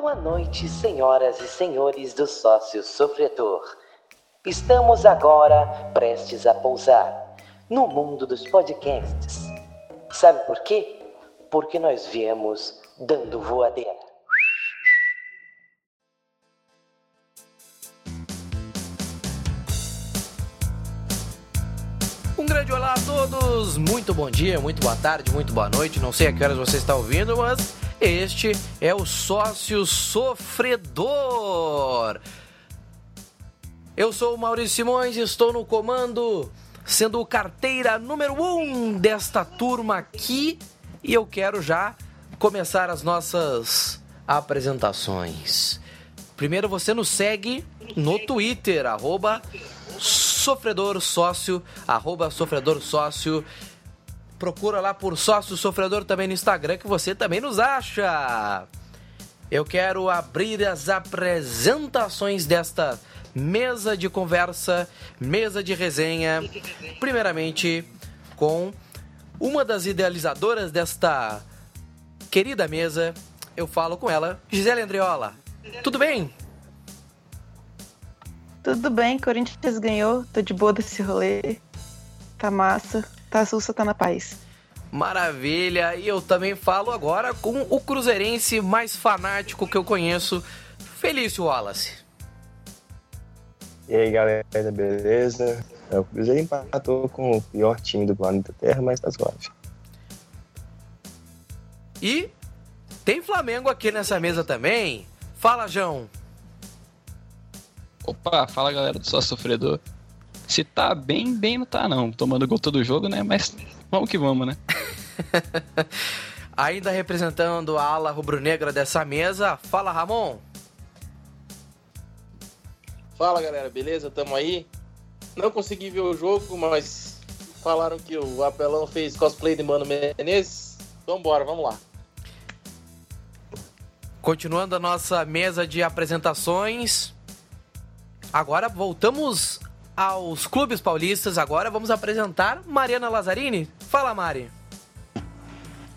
Boa noite, senhoras e senhores do sócio sofredor. Estamos agora prestes a pousar no mundo dos podcasts. Sabe por quê? Porque nós viemos dando voadeira. Um grande olá a todos, muito bom dia, muito boa tarde, muito boa noite. Não sei a que horas você está ouvindo, mas este é o sócio sofredor. Eu sou o Maurício Simões estou no comando, sendo carteira número um desta turma aqui. E eu quero já começar as nossas apresentações. Primeiro você nos segue no Twitter, arroba sofredor sócio, arroba sofredor sócio. Procura lá por sócio sofredor também no Instagram que você também nos acha. Eu quero abrir as apresentações desta mesa de conversa, mesa de resenha. Primeiramente com uma das idealizadoras desta querida mesa. Eu falo com ela, Gisele Andriola. Tudo bem? Tudo bem, Corinthians ganhou, tô de boa desse rolê. Tá massa, tá sussa, tá na paz. Maravilha, e eu também falo agora com o cruzeirense mais fanático que eu conheço, Felício Wallace. E aí galera, beleza? É, o Cruzeiro empatou com o pior time do planeta Terra, mas tá suave. E tem Flamengo aqui nessa mesa também. Fala, João. Opa, fala galera do Só Sofredor. Se tá bem, bem não tá não. Tomando gol todo jogo, né? Mas vamos que vamos, né? Ainda representando a ala rubro-negra dessa mesa, fala Ramon. Fala galera, beleza? Tamo aí. Não consegui ver o jogo, mas falaram que o Apelão fez cosplay de Mano Menezes. Então bora, vamos lá. Continuando a nossa mesa de apresentações, Agora voltamos aos clubes paulistas. Agora vamos apresentar Mariana Lazzarini. Fala, Mari.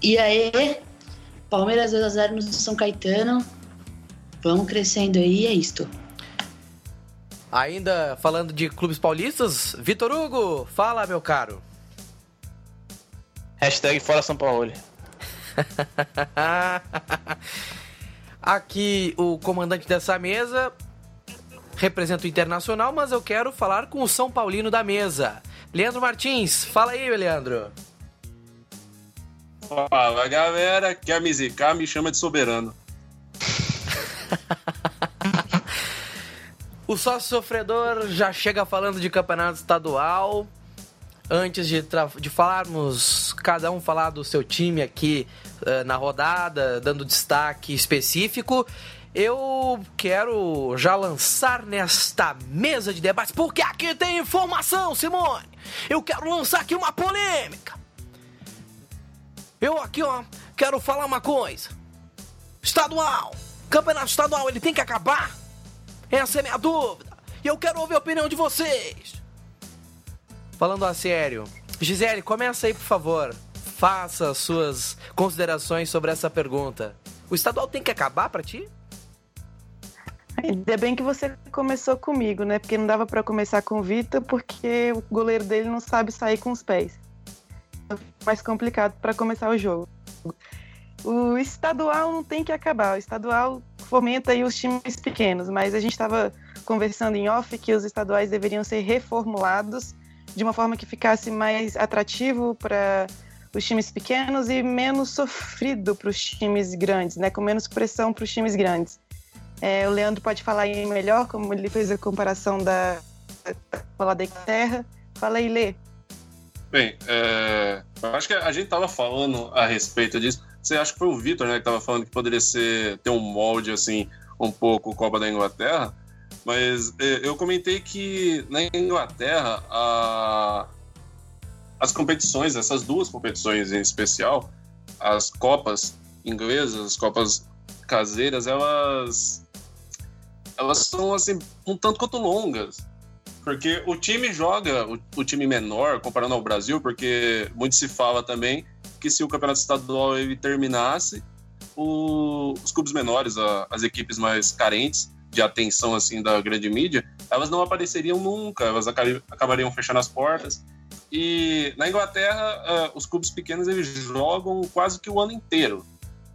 E aí, Palmeiras 2 a 0 no São Caetano. Vamos crescendo aí, é isto. Ainda falando de clubes paulistas, Vitor Hugo, fala, meu caro. Hashtag fora São Paulo. Aqui o comandante dessa mesa, represento o Internacional, mas eu quero falar com o São Paulino da mesa. Leandro Martins, fala aí, Leandro. Fala galera, que a Mizicar me chama de soberano. o sócio sofredor já chega falando de campeonato estadual. Antes de, de falarmos, cada um falar do seu time aqui uh, na rodada, dando destaque específico, eu quero já lançar nesta mesa de debates, porque aqui tem informação, Simone. Eu quero lançar aqui uma polêmica. Eu aqui, ó, quero falar uma coisa. Estadual, campeonato estadual, ele tem que acabar? Essa é minha dúvida. E eu quero ouvir a opinião de vocês. Falando a sério, Gisele, começa aí, por favor. Faça suas considerações sobre essa pergunta. O estadual tem que acabar para ti? Ainda bem que você começou comigo, né? Porque não dava para começar com o Vitor, porque o goleiro dele não sabe sair com os pés. Mais complicado para começar o jogo. O estadual não tem que acabar. O estadual fomenta aí os times pequenos, mas a gente estava conversando em off que os estaduais deveriam ser reformulados de uma forma que ficasse mais atrativo para os times pequenos e menos sofrido para os times grandes, né? Com menos pressão para os times grandes. É, o Leandro pode falar aí melhor, como ele fez a comparação da falar da Terra. Fala aí, Lê. Bem, é, acho que a gente estava falando a respeito disso. Você acha que foi o Vitor, né, que estava falando que poderia ser ter um molde assim um pouco Copa da Inglaterra, mas é, eu comentei que na Inglaterra a, as competições, essas duas competições em especial, as Copas inglesas, as Copas caseiras, elas elas são assim um tanto quanto longas. Porque o time joga, o, o, time menor, comparando ao Brasil, porque muito se fala também que se o campeonato estadual ele terminasse, o, os clubes menores, a, as equipes mais carentes de atenção assim da grande mídia, elas não apareceriam nunca, elas acabariam fechando as portas. E na Inglaterra, uh, os clubes pequenos eles jogam quase que o ano inteiro.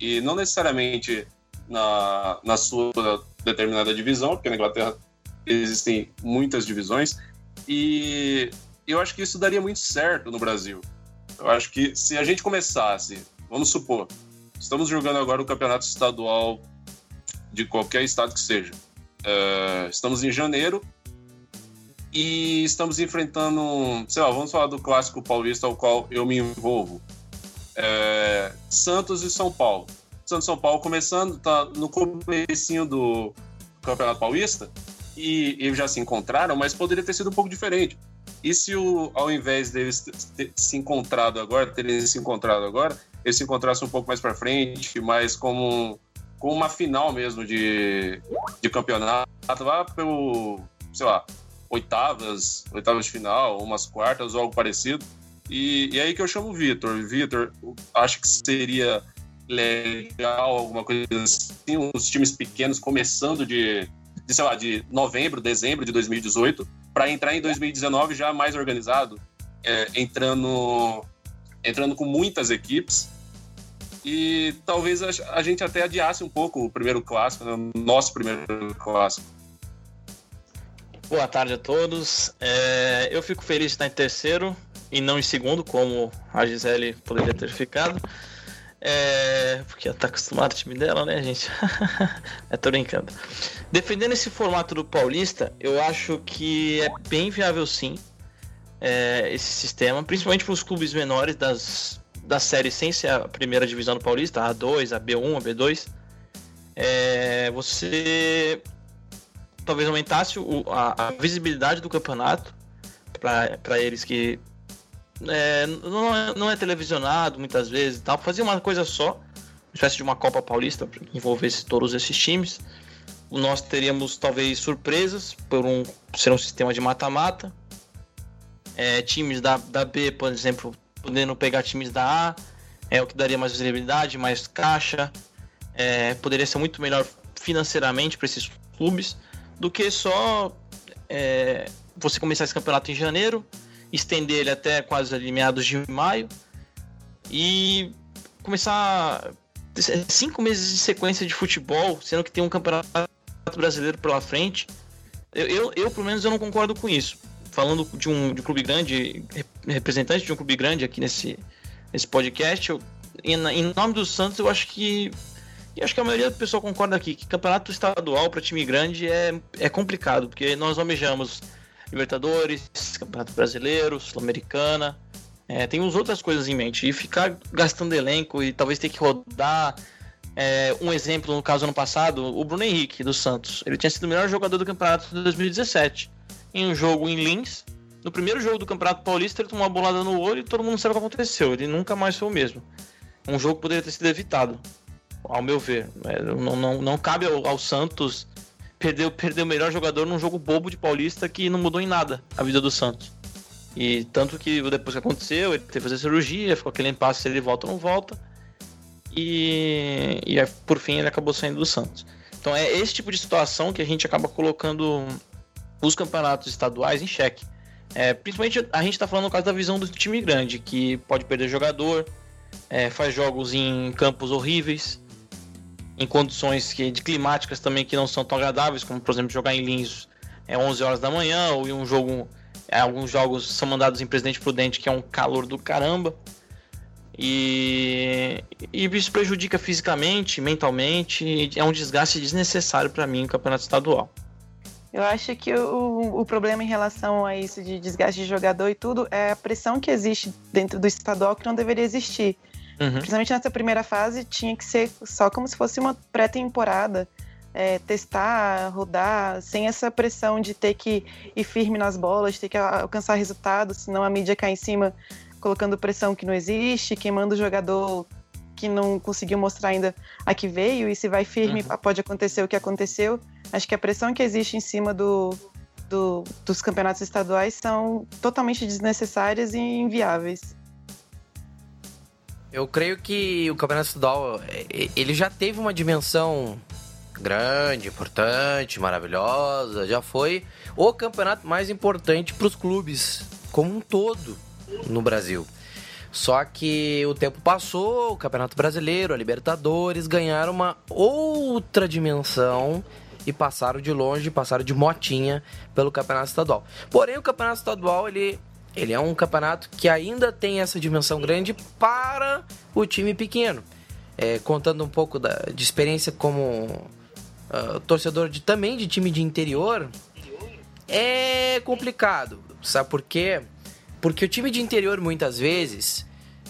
E não necessariamente na, na sua determinada divisão, porque na Inglaterra existem muitas divisões. E eu acho que isso daria muito certo no Brasil. Eu acho que se a gente começasse, vamos supor, estamos jogando agora o campeonato estadual de qualquer estado que seja. Uh, estamos em janeiro e estamos enfrentando, sei lá, vamos falar do clássico paulista ao qual eu me envolvo. É, Santos e São Paulo. E São Paulo começando, tá no comecinho do Campeonato Paulista e eles já se encontraram, mas poderia ter sido um pouco diferente. E se o, ao invés deles ter se encontrado agora, terem se encontrado agora, eles se encontrassem um pouco mais para frente, mais como, como uma final mesmo de, de campeonato, lá pelo, sei lá, oitavas, oitavas de final, umas quartas ou algo parecido. E, e aí que eu chamo o Vitor. Vitor, acho que seria legal alguma coisa assim, os times pequenos começando de, de sei lá, de novembro, dezembro de 2018, para entrar em 2019 já mais organizado, é, entrando, entrando com muitas equipes. E talvez a, a, gente até adiasse um pouco o primeiro clássico, né, nosso primeiro clássico. Boa tarde a todos. É, eu fico feliz de estar em terceiro e não em segundo, como a Gisele poderia ter ficado. É, porque ela tá acostumada ao time dela, né, gente? é, tô brincando. Defendendo esse formato do Paulista, eu acho que é bem viável sim é, esse sistema, principalmente para os clubes menores das, da série sem ser a primeira divisão do Paulista, a A2, a B1, a B2. É, você talvez aumentasse o, a, a, visibilidade do campeonato para eles que é, não, é, não é televisionado muitas vezes tal. Fazia uma coisa só, uma espécie de uma Copa Paulista que envolvesse todos esses times. Nós teríamos talvez surpresas por um ser um sistema de mata-mata. É, times da, da B, por exemplo, podendo pegar times da A, é o que daria mais visibilidade, mais caixa. É, poderia ser muito melhor financeiramente para esses clubes do que só é, você começar esse campeonato em janeiro estender ele até quase ali meados de maio e começar cinco meses de sequência de futebol, sendo que tem um campeonato brasileiro pela frente. Eu, eu, eu, pelo menos, eu não concordo com isso. Falando de um, de um clube grande, representante de um clube grande aqui nesse, nesse podcast, eu, em, em nome do Santos, eu acho que e acho que a maioria do pessoal concorda aqui que campeonato estadual para time grande é, é complicado, porque nós almejamos Libertadores, Campeonato Brasileiro, Sul-Americana. É, tem uns outras coisas em mente. E ficar gastando elenco e talvez ter que rodar. É, um exemplo, no caso ano passado, o Bruno Henrique, do Santos. Ele tinha sido o melhor jogador do campeonato de 2017. Em um jogo em Lins, no primeiro jogo do Campeonato Paulista, ele tomou uma bolada no olho e todo mundo sabe o que aconteceu. Ele nunca mais foi o mesmo. Um jogo poderia ter sido evitado, ao meu ver. É, não, não, não cabe ao, ao Santos perdeu, perdeu o melhor jogador num jogo bobo de Paulista que não mudou em nada a vida do Santos. E tanto que depois que aconteceu, ele teve que fazer cirurgia, ficou aquele impasse se ele volta ou não volta. E, e por fim ele acabou saindo do Santos. Então é esse tipo de situação que a gente acaba colocando os campeonatos estaduais em xeque. É, principalmente a gente está falando no caso da visão do time grande, que pode perder jogador, é, faz jogos em campos horríveis, em condições que, de climáticas também que não são tão agradáveis, como por exemplo jogar em Lins é 11 horas da manhã, ou em um jogo, é, alguns jogos são mandados em Presidente Prudente, que é um calor do caramba. E, e isso prejudica fisicamente, mentalmente, é um desgaste desnecessário para mim no campeonato estadual. Eu acho que o, o problema em relação a isso de desgaste de jogador e tudo é a pressão que existe dentro do estadual que não deveria existir. Uhum. Principalmente nessa primeira fase, tinha que ser só como se fosse uma pré-temporada. É, testar, rodar, sem essa pressão de ter que ir firme nas bolas, ter que alcançar resultados, senão a mídia cai em cima colocando pressão que não existe, queimando o jogador que não conseguiu mostrar ainda a que veio, e se vai firme uhum. pode acontecer o que aconteceu. Acho que a pressão que existe em cima do, do, dos campeonatos estaduais são totalmente desnecessárias e inviáveis. Eu creio que o Campeonato Estadual ele já teve uma dimensão grande, importante, maravilhosa. Já foi o campeonato mais importante para os clubes como um todo no Brasil. Só que o tempo passou, o Campeonato Brasileiro, a Libertadores ganharam uma outra dimensão e passaram de longe, passaram de motinha pelo Campeonato Estadual. Porém, o Campeonato Estadual ele, ele é um campeonato que ainda tem essa dimensão grande para o time pequeno. É, contando um pouco da, de experiência como uh, torcedor de, também de time de interior, é complicado. Sabe por quê? Porque o time de interior, muitas vezes,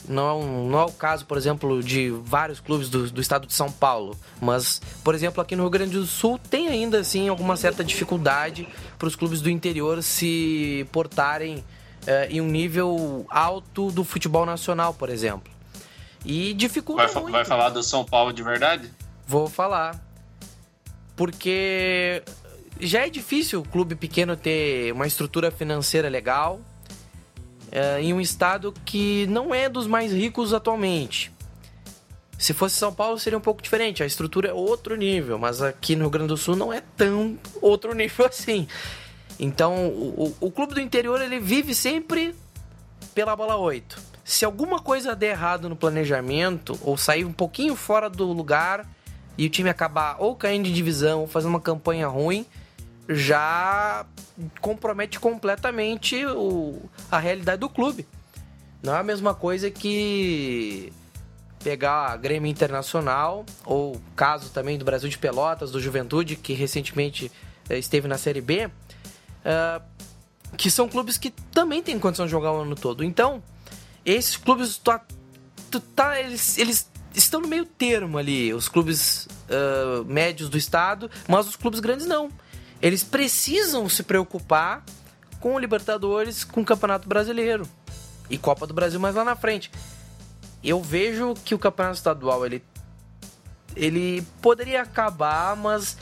não, não é o caso, por exemplo, de vários clubes do, do estado de São Paulo. Mas, por exemplo, aqui no Rio Grande do Sul tem ainda assim alguma certa dificuldade para os clubes do interior se portarem eh, em um nível alto do futebol nacional, por exemplo. E dificulta Vai, muito. vai falar do São Paulo de verdade? Vou falar. Porque já é difícil o clube pequeno ter uma estrutura financeira legal é, em um estado que não é dos mais ricos atualmente. Se fosse São Paulo seria um pouco diferente, a estrutura é outro nível, mas aqui no Rio Grande do Sul não é tão outro nível assim. Então, o, o clube do interior ele vive sempre pela bola 8. Se alguma coisa der errado no planejamento ou sair um pouquinho fora do lugar e o time acabar ou caindo de divisão ou fazendo uma campanha ruim, já compromete completamente o, a realidade do clube. Não é a mesma coisa que pegar a Grêmio Internacional, ou caso também do Brasil de Pelotas, do Juventude, que recentemente eh, esteve na Série B, uh, que são clubes que também têm condição de jogar o ano todo. Então, esses clubes, tu, tu tá, eles, eles estão no meio termo ali, os clubes uh, médios do estado, mas os clubes grandes não eles precisam se preocupar com o Libertadores, com o Campeonato Brasileiro e Copa do Brasil mais lá na frente. Eu vejo que o Campeonato Estadual ele ele poderia acabar, mas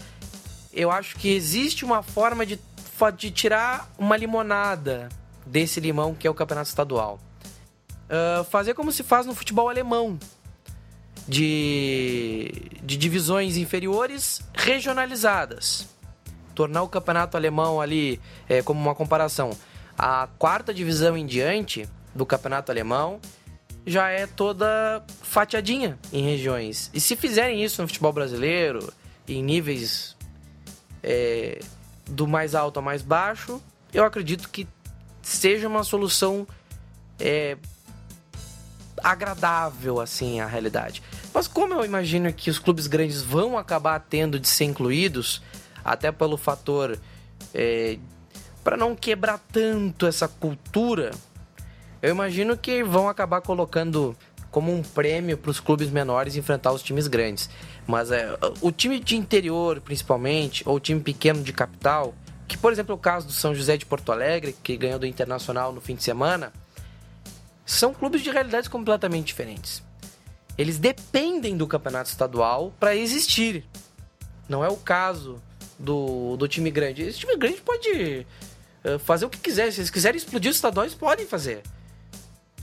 eu acho que existe uma forma de, de tirar uma limonada desse limão que é o Campeonato Estadual. Uh, fazer como se faz no futebol alemão, de, de divisões inferiores regionalizadas tornar o campeonato alemão ali é, como uma comparação. A quarta divisão em diante do campeonato alemão já é toda fatiadinha em regiões. E se fizerem isso no futebol brasileiro, em níveis é, do mais alto ao mais baixo, eu acredito que seja uma solução é, agradável assim à realidade. Mas como eu imagino que os clubes grandes vão acabar tendo de ser incluídos, até pelo fator é, para não quebrar tanto essa cultura, eu imagino que vão acabar colocando como um prêmio para os clubes menores enfrentar os times grandes. Mas é, o time de interior, principalmente, ou o time pequeno de capital, que por exemplo é o caso do São José de Porto Alegre, que ganhou do Internacional no fim de semana, são clubes de realidades completamente diferentes. Eles dependem do campeonato estadual para existir. Não é o caso do, do time grande. Esse time grande pode uh, fazer o que quiser. Se eles quiserem explodir os estaduais, podem fazer.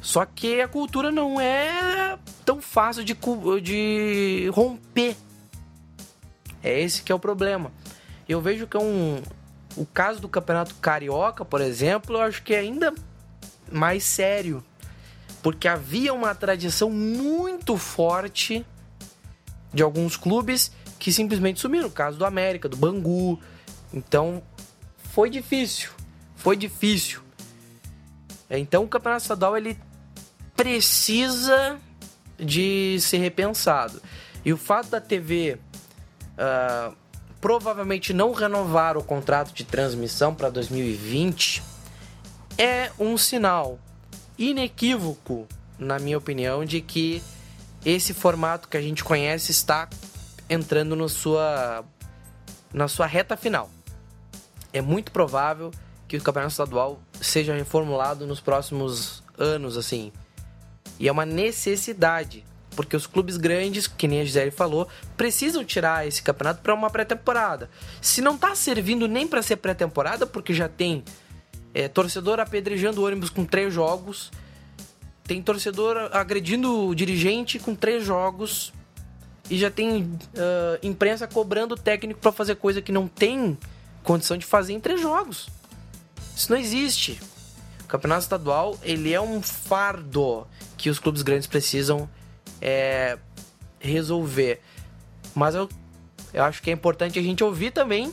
Só que a cultura não é tão fácil de, de romper. É esse que é o problema. Eu vejo que é um. O caso do Campeonato Carioca, por exemplo, eu acho que é ainda mais sério. Porque havia uma tradição muito forte de alguns clubes que simplesmente sumiram. O caso do América, do Bangu. Então, foi difícil. Foi difícil. Então, o Campeonato Estadual ele precisa de ser repensado. E o fato da TV uh, ah, provavelmente não renovar o contrato de transmissão para 2020 é um sinal inequívoco, na minha opinião, de que esse formato que a gente conhece está entrando no sua, na sua reta final. É muito provável que o campeonato estadual seja reformulado nos próximos anos, assim. E é uma necessidade, porque os clubes grandes, que nem a Gisele falou, precisam tirar esse campeonato para uma pré-temporada. Se não está servindo nem para ser pré-temporada, porque já tem é, torcedor apedrejando o ônibus com três jogos, tem torcedor agredindo o dirigente com três jogos e já tem uh, imprensa cobrando o técnico para fazer coisa que não tem condição de fazer em três jogos. Isso não existe. Campeonato estadual ele é um fardo que os clubes grandes precisam é, resolver. Mas eu, eu acho que é importante a gente ouvir também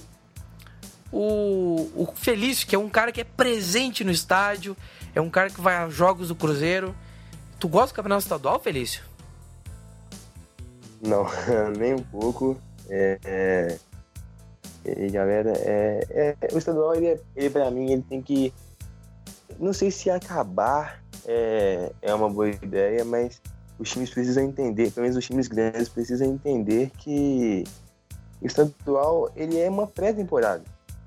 o, o Felício, que é um cara que é presente no estádio, é um cara que vai a jogos do Cruzeiro. Tu gosta do campeonato estadual, Felício? Não, nem um pouco. É, é, e galera, é, é, o estadual, ele, é, ele pra mim, ele tem que. Não sei se acabar é, é uma boa ideia, mas os times precisam entender, pelo menos os times grandes precisam entender que o estadual ele é uma pré-temporada.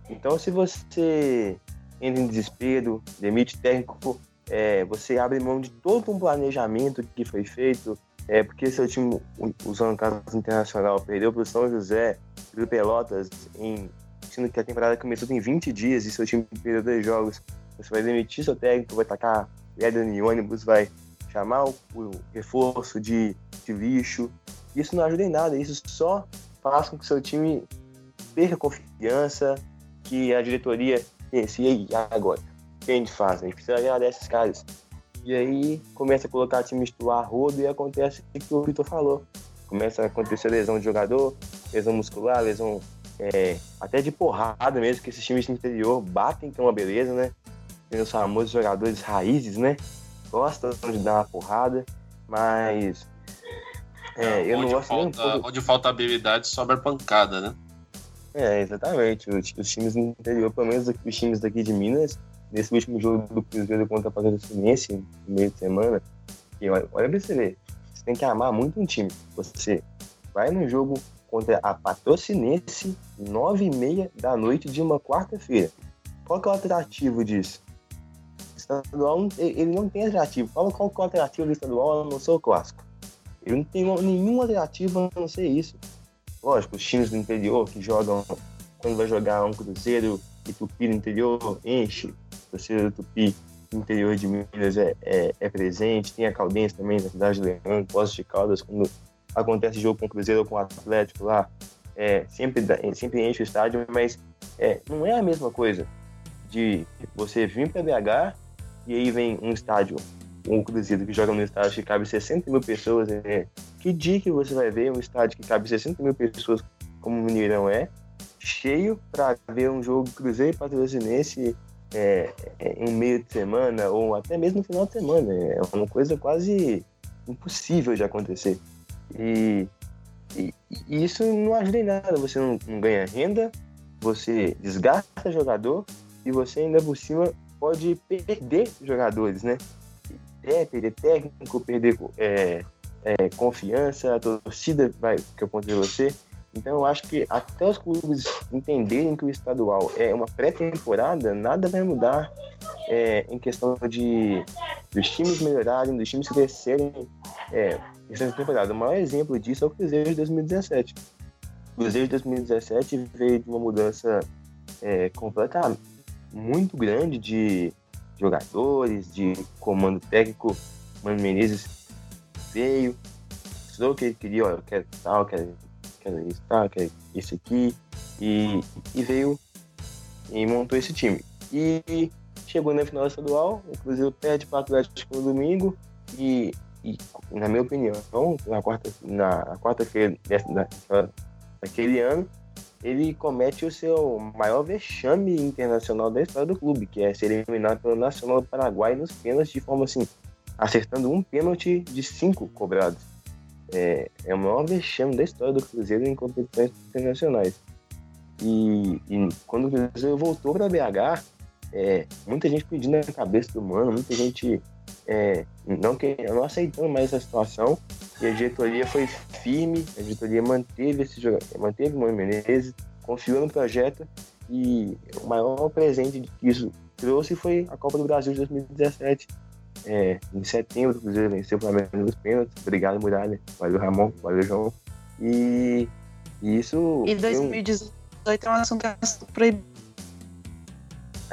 Então, se você entra em desespero, demite técnico, é, você abre mão de todo um planejamento que foi feito, é, porque seu time, usando o caso internacional, perdeu para o São José, para Pelotas, em, sendo que a temporada começou em 20 dias e seu time perdeu dois jogos, você vai demitir seu técnico, vai tacar pedra em ônibus, vai chamar o, o reforço de, de lixo. Isso não ajuda em nada, isso só faz com que seu time perca confiança, que a diretoria pense, e aí, agora? O que a gente faz? A gente precisa agradar esses caras. E aí começa a colocar time titular rodo e acontece o que o Vitor falou. Começa a acontecer lesão de jogador, lesão muscular, lesão é, até de porrada mesmo, que esses times do interior batem, que é uma beleza, né? Os famosos jogadores raízes, né? Gostam de dar uma porrada, mas é, eu não gosto falta, nem um pouco... Onde falta habilidade, sobra pancada, né? É, exatamente. Os, os, times do interior, pelo menos os times daqui de Minas, nesse último jogo do Cruzeiro contra a Patrocinense, no meio de semana, e olha, olha pra você ver, você tem que amar muito um time. Você vai no jogo contra a Patrocinense, nove e meia da noite de uma quarta-feira. Qual que é o atrativo disso? Estadual, ele não tem atrativo. Qual, qual que é o atrativo do estadual a não ser o clássico? Ele não tem nenhum atrativo a não ser isso. Lógico, os times do interior que jogam, quando vai jogar um Cruzeiro e Tupi no interior, enche. O torcedor do Tupi no interior de Minas é, é, é, presente. Tem a Caldense também, na cidade de Leão, Poços de Caldas, quando acontece jogo com o Cruzeiro ou com o Atlético lá, é, sempre, sempre enche o estádio, mas é, não é a mesma coisa de você vir para BH e aí vem um estádio, um Cruzeiro que joga no estádio que cabe 60 mil pessoas, é, que dia que você vai ver um estádio que cabe 60 mil pessoas, como o Mineirão é, cheio para ver um jogo Cruzeiro e Patrocinense é, é, em meio de semana ou até mesmo no final de semana. É uma coisa quase impossível de acontecer. E, e, e isso não ajuda em nada. Você não, não ganha renda, você desgasta jogador e você ainda por cima pode perder jogadores, né? É, perder técnico, perder é, é, confiança, a torcida vai ficar contra você. Então eu acho que até os clubes entenderem que o estadual é uma pré-temporada, nada vai mudar é, em questão de dos times melhorarem, dos times crescerem é, temporada. O maior exemplo disso é o Cruzeiro de 2017. O Cruzeiro de 2017 veio de uma mudança é, completa, muito grande de jogadores, de comando técnico. Mano Menezes veio, falou o que ele queria, olha, eu quero tal, quero, quero isso, tal, quero isso aqui, e, e veio e montou esse time. E chegou na final estadual, o Cruzeiro perde para o Atlético no domingo, e, e, na minha opinião, na quarta-feira na quarta da, daquele ano, ele comete o seu maior vexame internacional da história do clube, que é ser eliminado pelo Nacional do Paraguai nos pênaltis de forma assim acertando um pênalti de cinco cobrados. É, é o maior vexame da história do Cruzeiro em competições internacionais. E, e quando o Cruzeiro voltou para BH, é, muita gente pedindo a cabeça do mano, muita gente é, não, que, não aceitando mais essa situação. E a diretoria foi firme, a diretoria manteve esse manteve o Mano Menezes, confiou no projeto e o maior presente que isso trouxe foi a Copa do Brasil de 2017, é, em setembro, o Cruzeiro venceu o Flamengo nos pênaltis. Obrigado, Muralha. Valeu, Ramon. Valeu, João. E, e isso. E 2018 um... é um assunto proibido.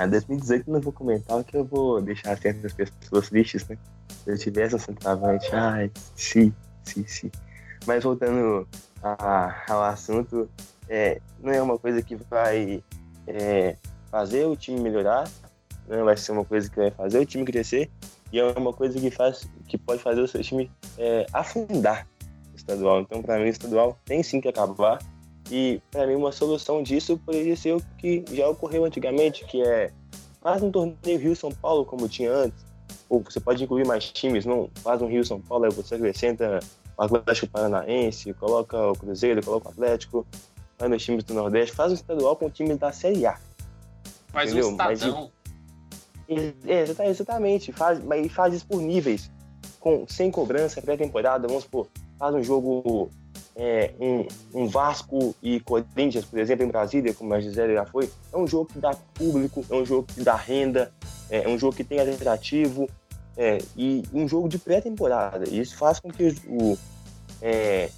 A 2018 não vou comentar, que eu vou deixar certas pessoas tristes, né? Se eu tivesse um centroavante, ai, sim, sim, sim. Mas voltando a, ao assunto, é, não é uma coisa que vai é, fazer o time melhorar, não vai ser uma coisa que vai fazer o time crescer, e é uma coisa que faz que pode fazer o seu time é, afundar o estadual. Então, para mim, o estadual tem sim que acabar. E para mim, uma solução disso poderia ser o que já ocorreu antigamente, que é faz um torneio Rio São Paulo como tinha antes. Ou você pode incluir mais times, não faz um Rio São Paulo, aí você acrescenta o Atlético Paranaense, coloca o Cruzeiro, coloca o Atlético, vai nos times do Nordeste, faz um estadual com times da Série A. Faz um Entendeu? Mas estadão. É, exata- exatamente, faz, mas faz isso por níveis, com, sem cobrança, pré-temporada, vamos supor, faz um jogo, é, um, um Vasco e Corinthians, por exemplo, em Brasília, como a Gisele já foi, é um jogo que dá público, é um jogo que dá renda, é um jogo que tem atrativo, é, e um jogo de pré-temporada. E isso faz com que o, é,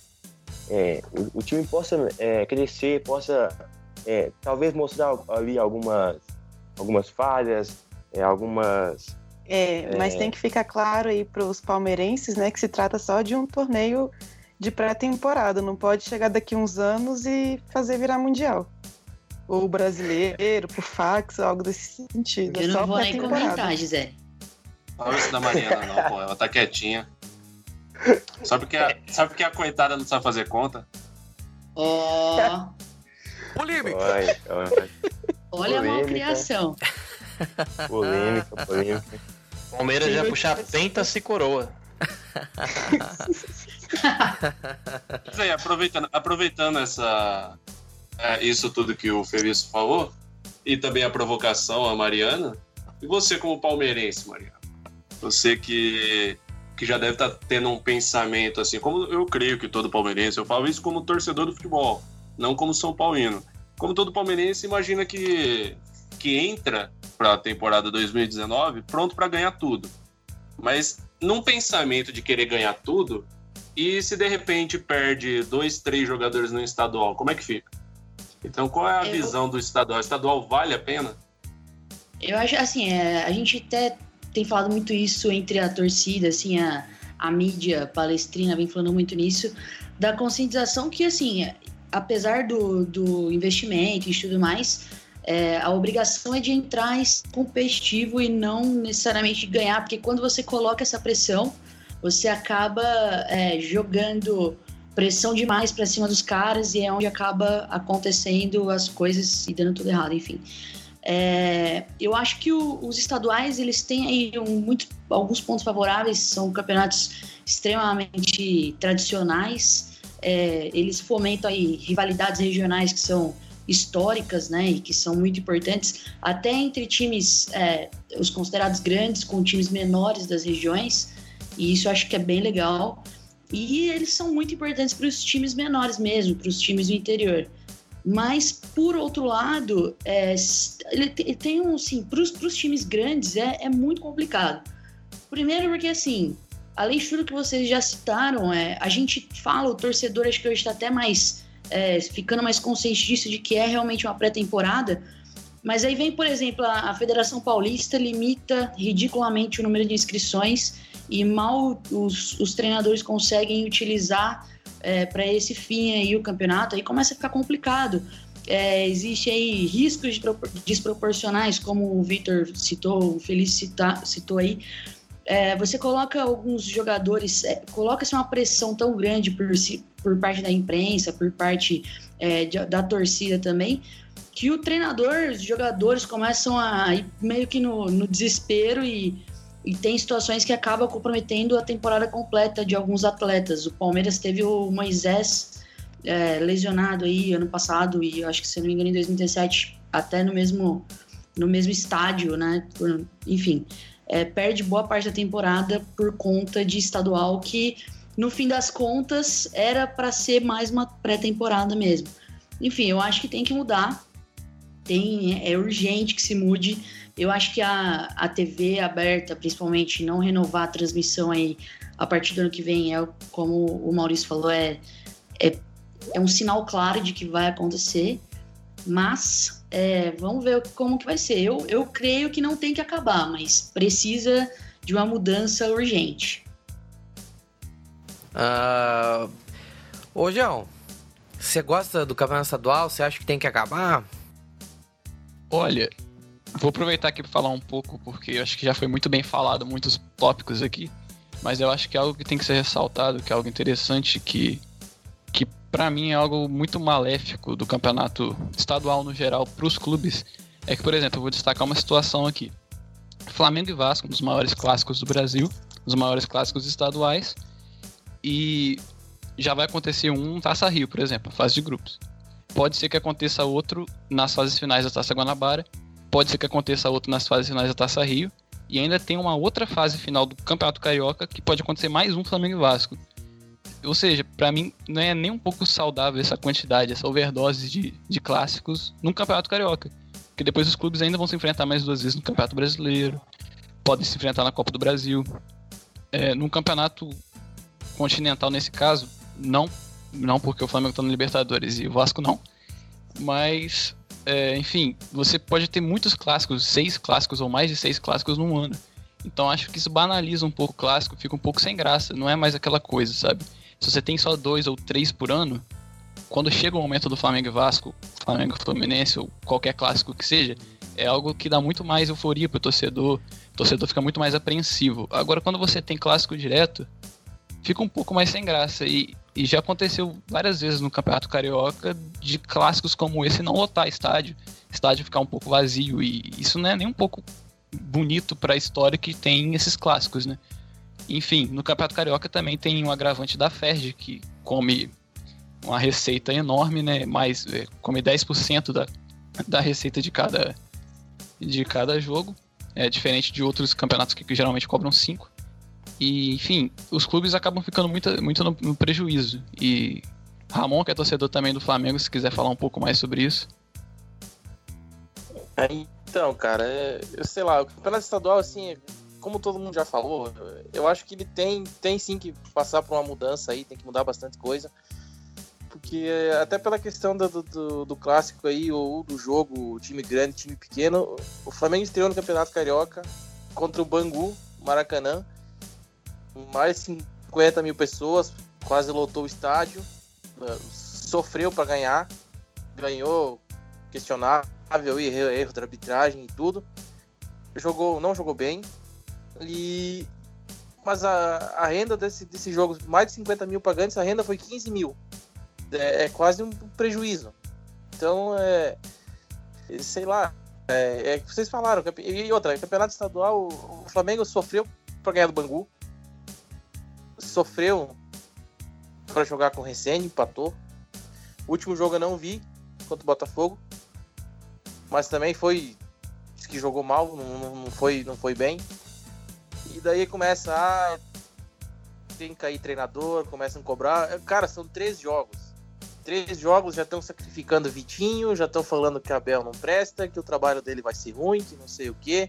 é, o, o time possa é, crescer, possa é, talvez mostrar ali algumas, algumas falhas, é, algumas. É, mas tem que ficar claro aí para os palmeirenses, né, que se trata só de um torneio de pré-temporada, não pode chegar daqui uns anos e fazer virar mundial. Ou brasileiro, por fax, algo desse sentido. é Eu só não vou nem comentar, Gisele. Fala isso da Mariana, não, pô. Ela tá quietinha. Só porque, a, só porque a coitada não sabe fazer conta. Ó, Polímica. Olha, olha, olha a Polêmica. malcriação. polêmica, polêmica. Palmeiras já puxar penta se coroa. Mas aí, aproveitando, aproveitando essa, é, isso tudo que o Feliço falou, e também a provocação a Mariana, e você como palmeirense, Mariana? Você que, que já deve estar tendo um pensamento assim, como eu creio que todo palmeirense, eu falo isso como torcedor do futebol, não como São Paulino. Como todo palmeirense, imagina que, que entra para a temporada 2019 pronto para ganhar tudo. Mas num pensamento de querer ganhar tudo, e se de repente perde dois, três jogadores no estadual, como é que fica? Então, qual é a Eu- visão do estadual? O estadual vale a pena? Eu acho assim, é, a gente até tem falado muito isso entre a torcida, assim, a, a mídia palestrina vem falando muito nisso, da conscientização que, assim, apesar do, do investimento e tudo mais, é, a obrigação é de entrar competitivo e não necessariamente ganhar, porque quando você coloca essa pressão, você acaba é, jogando pressão demais pra cima dos caras e é onde acaba acontecendo as coisas e dando tudo errado, enfim. É, eu acho que o- os estaduais eles têm aí um, muito, alguns pontos favoráveis, são campeonatos extremamente tradicionais, é, eles fomentam aí rivalidades regionais que são históricas, né, e que são muito importantes, até entre times, é, os considerados grandes com times menores das regiões, e isso eu acho que é bem legal. E eles são muito importantes para os times menores mesmo, para os times do interior. Mas, por outro lado, é, ele tem um, assim, para os times grandes é, é muito complicado. Primeiro porque, assim, além de tudo que vocês já citaram, é, a gente fala, o torcedor acho que hoje está até mais, é, ficando mais consciente disso, de que é realmente uma pré-temporada, mas aí vem, por exemplo, a, a Federação Paulista limita ridiculamente o número de inscrições e mal os, os treinadores conseguem utilizar para esse fim aí o campeonato, aí começa a ficar complicado. É, existe aí riscos despropor- desproporcionais, como o Vitor citou, o Feliz cita- citou aí. É, você coloca alguns jogadores, é, coloca-se uma pressão tão grande por, si- por parte da imprensa, por parte é, de- da torcida também, que o treinador, os jogadores começam a ir meio que no, no desespero e, e tem situações que acabam comprometendo a temporada completa de alguns atletas. O Palmeiras teve o Moisés é, lesionado aí ano passado e acho que se não me engano em 2017 até no mesmo no mesmo estádio, né? Enfim, é, perde boa parte da temporada por conta de estadual que no fim das contas era para ser mais uma pré-temporada mesmo. Enfim, eu acho que tem que mudar. Tem, é urgente que se mude. Eu acho que a, a TV aberta, principalmente, não renovar a transmissão aí a partir do ano que vem, é como o Maurício falou, é, é, é um sinal claro de que vai acontecer. Mas é, vamos ver como que vai ser. Eu, eu creio que não tem que acabar, mas precisa de uma mudança urgente. Ah, Ô, João, você gosta do campeonato estadual? Você acha que tem que acabar? Olha, vou aproveitar aqui para falar um pouco, porque eu acho que já foi muito bem falado, muitos tópicos aqui, mas eu acho que é algo que tem que ser ressaltado, que é algo interessante, que, que para mim é algo muito maléfico do campeonato estadual no geral para os clubes, é que, por exemplo, eu vou destacar uma situação aqui. Flamengo e Vasco, um dos maiores clássicos do Brasil, os maiores clássicos estaduais, e já vai acontecer um Taça Rio, por exemplo, fase de grupos. Pode ser que aconteça outro nas fases finais da Taça Guanabara, pode ser que aconteça outro nas fases finais da Taça Rio, e ainda tem uma outra fase final do Campeonato Carioca que pode acontecer mais um Flamengo e Vasco. Ou seja, para mim não é nem um pouco saudável essa quantidade, essa overdose de, de clássicos no Campeonato Carioca. Porque depois os clubes ainda vão se enfrentar mais duas vezes no Campeonato Brasileiro, podem se enfrentar na Copa do Brasil. É, num campeonato continental, nesse caso, não, não porque o Flamengo está no Libertadores e o Vasco não, mas, é, enfim, você pode ter muitos clássicos, seis clássicos ou mais de seis clássicos num ano. Então acho que isso banaliza um pouco o clássico, fica um pouco sem graça, não é mais aquela coisa, sabe? Se você tem só dois ou três por ano, quando chega o momento do Flamengo e Vasco, Flamengo Fluminense ou qualquer clássico que seja, é algo que dá muito mais euforia pro torcedor, o torcedor fica muito mais apreensivo. Agora, quando você tem clássico direto, fica um pouco mais sem graça. E, e já aconteceu várias vezes no Campeonato Carioca de clássicos como esse não lotar estádio, estádio ficar um pouco vazio. E isso não é nem um pouco bonito para a história que tem esses clássicos, né? Enfim, no Campeonato Carioca também tem um agravante da Ferdi, que come uma receita enorme, né? Mais, é, come 10% da, da receita de cada, de cada jogo. É diferente de outros campeonatos que, que geralmente cobram 5. E, enfim, os clubes acabam ficando muito, muito no, no, prejuízo. E Ramon, que é torcedor também do Flamengo, se quiser falar um pouco mais sobre isso. Então, cara, é, eu sei lá, o campeonato estadual, assim, como todo mundo já falou, eu acho que ele tem, tem sim que passar por uma mudança aí, tem que mudar bastante coisa. Porque até pela questão do, do, do clássico aí, ou do jogo, time grande, time pequeno, o Flamengo estreou no Campeonato Carioca contra o Bangu, Maracanã, mais de 50 mil pessoas, quase lotou o estádio, sofreu para ganhar, ganhou questionável e erro, erro da arbitragem e tudo. Jogou, não jogou bem. E mas a, a renda desse, desse jogo, mais de 50 mil pagantes, a renda foi 15 mil. É, é quase um prejuízo. Então, é, sei lá, é, é vocês falaram. E outra, campeonato estadual, o Flamengo sofreu para ganhar do Bangu sofreu para jogar com o Recene, empatou. O último jogo eu não vi contra o Botafogo, mas também foi que jogou mal, não, não, foi, não foi bem. E daí começa a ah, tem que cair treinador, começam a cobrar. Cara, são três jogos. Três jogos já estão sacrificando Vitinho, já estão falando que a Abel não presta, que o trabalho dele vai ser ruim, que não sei o quê.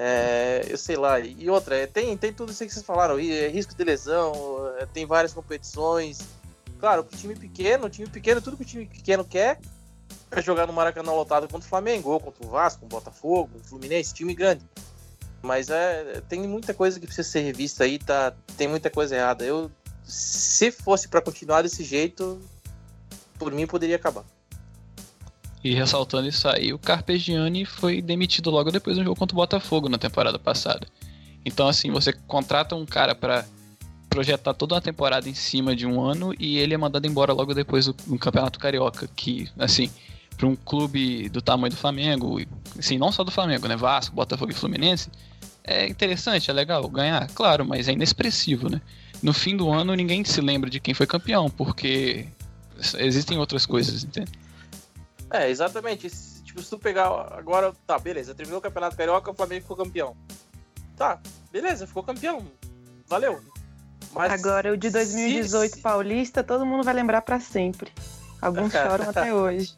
É, eu sei lá. E outra, é, tem, tem tudo isso que vocês falaram. É, risco de lesão, é, tem várias competições. Claro, o time pequeno, time pequeno, tudo que o time pequeno quer é jogar no Maracanã lotado contra o Flamengo, ou contra o Vasco, o Botafogo, o Fluminense, time grande. Mas é, tem muita coisa que precisa ser revista aí, tá, tem muita coisa errada. Eu, se fosse para continuar desse jeito, por mim poderia acabar. E ressaltando isso aí, o Carpegiani foi demitido logo depois do jogo contra o Botafogo na temporada passada. Então, assim, você contrata um cara para projetar toda uma temporada em cima de um ano e ele é mandado embora logo depois do, do Campeonato Carioca, que, assim, para um clube do tamanho do Flamengo, assim, não só do Flamengo, né, Vasco, Botafogo e Fluminense, é interessante, é legal ganhar, claro, mas é inexpressivo, né? No fim do ano ninguém se lembra de quem foi campeão, porque existem outras coisas, entende? É, exatamente. Tipo, se tu pegar agora, tá, beleza, terminou o Campeonato Carioca, o Flamengo ficou campeão. Tá, beleza, ficou campeão. Valeu. Mas agora o de 2018 se... paulista, todo mundo vai lembrar para sempre. Alguns choram até hoje.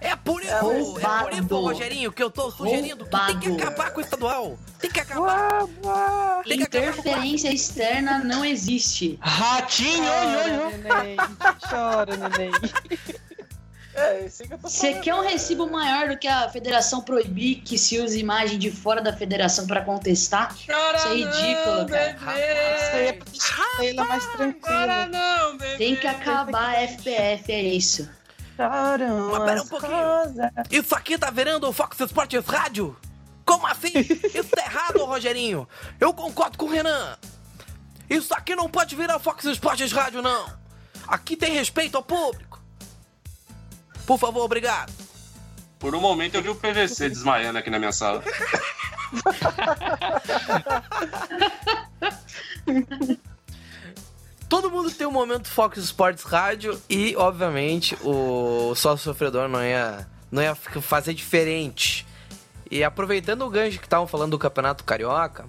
É por isso, é, é por isso, Rogerinho, que eu tô sugerindo que tem que acabar com o estadual. Tem que acabar. Tem que Interferência acabar. externa não existe. Ratinho, chora, neném. Chora, neném. É, esse que eu tô Você quer um recibo maior do que a federação proibir que se use imagem de fora da federação pra contestar? Isso é ridículo, cara. Isso aí é pra mais tranquila. não, bebê. Tem que acabar a FPF, é isso. Choram Mas pera um pouquinho. Isso aqui tá virando o Fox Sports Rádio? Como assim? Isso tá errado, Rogerinho. Eu concordo com o Renan. Isso aqui não pode virar Fox Sports Rádio, não. Aqui tem respeito ao público. Por favor, obrigado. Por um momento eu vi o PVC desmaiando aqui na minha sala. Todo mundo tem um momento Fox Sports Rádio e, obviamente, o sócio sofredor não ia, não ia fazer diferente. E aproveitando o gancho que estavam falando do Campeonato Carioca,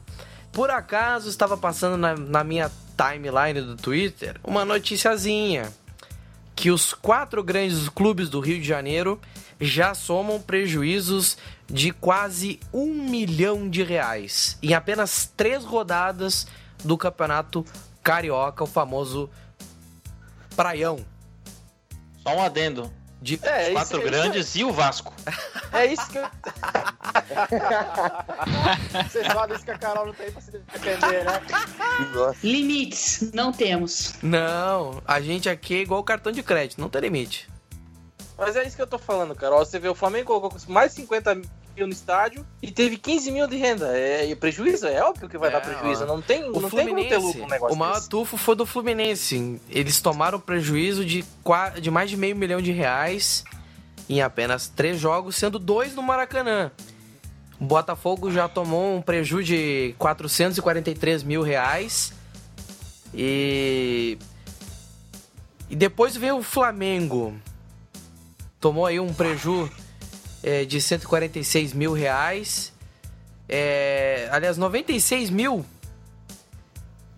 por acaso estava passando na, na minha timeline do Twitter uma noticiazinha que os quatro grandes clubes do Rio de Janeiro já somam prejuízos de quase um milhão de reais em apenas três rodadas do Campeonato Carioca, o famoso Praião. Só um adendo. De... É, isso, Quatro grandes e o Vasco. É isso que eu. Vocês falam isso que a Carol não tem pra se defender, né? Nossa, Limites, não temos. Não, a gente aqui é igual cartão de crédito, não tem limite. Mas é isso que eu tô falando, Carol. Você vê, o Flamengo colocou mais 50 mil no estádio e teve 15 mil de renda. É, e prejuízo? É óbvio que vai É, dar prejuízo. ó. Não tem, O não tem como ter lucro Fluminense, um negócio o maior desse. tufo foi do Fluminense. Eles tomaram prejuízo de, de mais de meio milhão de reais em apenas três jogos, sendo dois no Maracanã. O Botafogo já tomou um prejuízo de 443 mil reais. E. E depois veio o Flamengo. Tomou aí um prejuízo é, de 146 mil reais. É, aliás, 96 mil.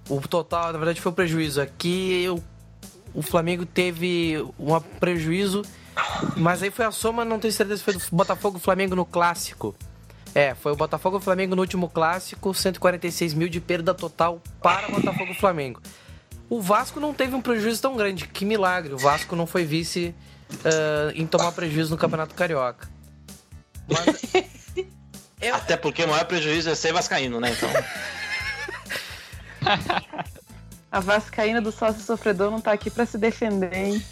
O total, na verdade, foi o prejuízo. Aqui o, o Flamengo teve um prejuízo, mas aí foi a soma, não tenho certeza se foi do Botafogo Flamengo no clássico. É, foi o Botafogo o Flamengo no último clássico, 146 mil de perda total para Botafogo e Flamengo. O Vasco não teve um prejuízo tão grande, que milagre. O Vasco não foi vice ah, em tomar prejuízo no Campeonato Carioca. Mas, é, Até porque o maior prejuízo é ser vascaíno, né? Então, A Vascaína do sócio sofredor não tá aqui pra se defender, hein?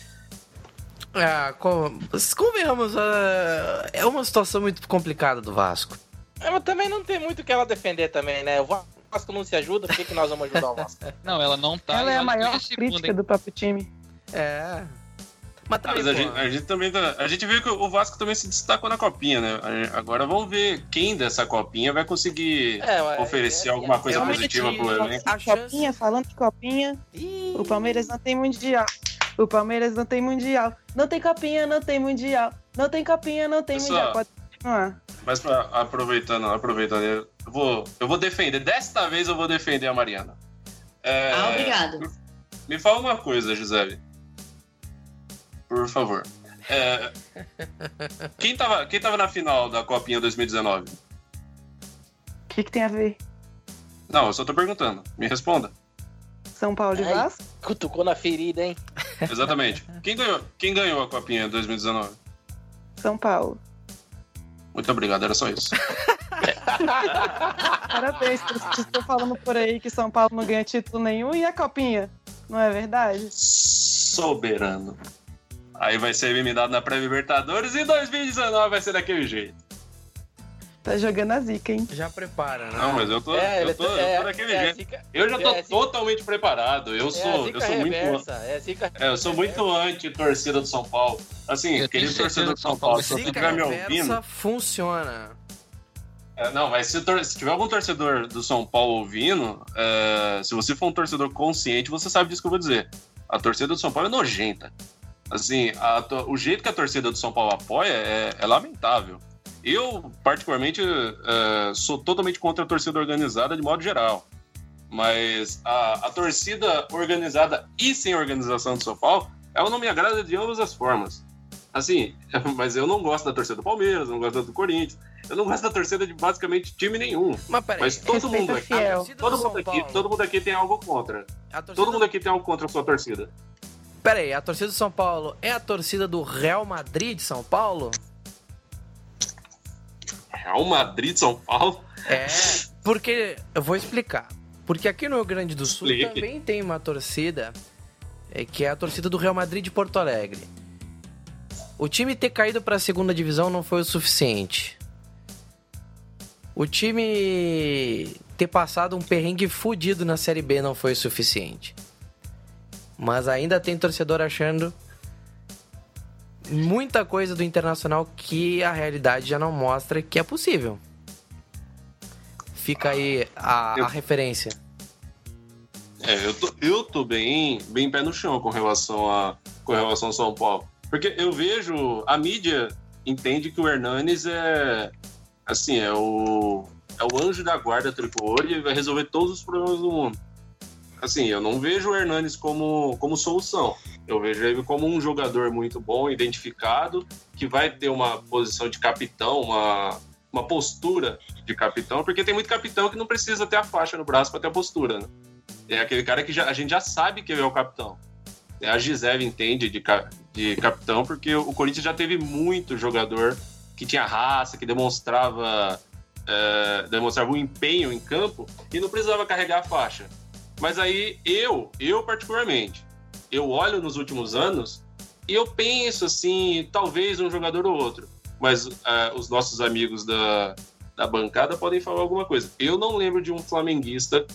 Ah, com- convenhamos, ah, é uma situação muito complicada do Vasco. É, mas também não tem muito o que ela defender também, né? O Vasco não se ajuda, por que, que nós vamos ajudar o Vasco? Não, ela não tá. Ela é a maior segunda, crítica hein? do próprio time. É. Mas Ah, também, mas a gente, a gente também tá- a gente viu que o Vasco também se destacou na copinha, né? Agora vamos ver quem dessa copinha vai conseguir É, oferecer é- alguma é- coisa positiva pro elenco. A Copinha, falando de copinha, Ih, o Palmeiras não tem mundial. O Palmeiras não tem mundial. Não tem copinha, não tem mundial. Não tem copinha, não tem Pessoal, mundial. Pode continuar. Mas pra, aproveitando, aproveitando, eu vou, eu vou defender. Desta vez eu vou defender a Mariana. É, Ah, obrigado. Me fala uma coisa, Gisele. Por favor. É, quem, tava, quem tava na final da Copinha 2019? O que, que tem a ver? Não, eu só tô perguntando. Me responda. São Paulo e Ai. Vasco? Cutucou na ferida, hein? Exatamente. Quem ganhou, quem ganhou a Copinha 2019? São Paulo. Muito obrigado, era só isso. Parabéns, por isso que estão falando por aí que São Paulo não ganha título nenhum e a copinha. Não é verdade? Soberano. Aí vai ser eliminado na pré-Libertadores e 2019 vai ser daquele jeito. Tá jogando a zica, hein? já prepara, né? Não, mas eu tô, É, eu tô, eu é, tô daquele é, jeito. zica- Eu já tô é, zica- totalmente preparado. Eu é sou, eu zica sou muito, reversa, é é, eu sou muito anti-torcida do São Paulo. Assim, Eu certeza torcedor do São Paulo, se estiver me ouvindo, funciona. É, não, mas se, se tiver algum torcedor do São Paulo ouvindo, é, se você for um torcedor consciente, você sabe disso que eu vou dizer. A torcida do São Paulo é nojenta. Assim, a o jeito que a torcida do São Paulo apoia é, é lamentável. Eu, particularmente, é, sou totalmente contra a torcida organizada de modo geral. Mas a, a torcida organizada e sem organização do São Paulo, ela não me agrada de ambas as formas. Assim, mas eu não gosto da torcida do Palmeiras, não gosto da do Corinthians. Eu não gosto da torcida de basicamente time nenhum. Mas peraí, Mas todo mundo aqui, todo mundo aqui, todo mundo aqui tem algo contra. Todo mundo aqui tem algo contra a sua torcida. Pera aí, a torcida do São Paulo é a torcida do Real Madrid de São Paulo? Real Madrid de São Paulo? É, porque eu vou explicar. Porque aqui no Rio Grande do Sul Explique. também tem uma torcida é, que é a torcida do Real Madrid de Porto Alegre. O time ter caído para a segunda divisão não foi o suficiente. O time ter passado um perrengue fudido na Série B não foi o suficiente. Mas ainda tem torcedor achando muita coisa do Internacional que a realidade já não mostra que é possível. Fica aí a, a referência. É, eu tô, eu tô bem, bem pé no chão com relação a com relação ao São Paulo. Porque eu vejo a mídia entende que o Hernanes é assim, é o é o anjo da guarda tricolor e vai resolver todos os problemas do mundo. Assim, eu não vejo o Hernanes como como solução. Eu vejo ele como um jogador muito bom, identificado, que vai ter uma posição de capitão, uma uma postura de capitão, porque tem muito capitão que não precisa ter a faixa no braço para ter a postura, né? É aquele cara que já, a gente já sabe que ele é o capitão. É, A Gisele entende de, de capitão, porque o Corinthians já teve muito jogador que tinha raça, que demonstrava, é, demonstrava um empenho em campo e não precisava carregar a faixa. Mas aí eu, eu particularmente, eu olho nos últimos anos e eu penso assim, talvez um jogador ou outro. Mas é, os nossos amigos da, da bancada podem falar alguma coisa. Eu não lembro de um flamenguista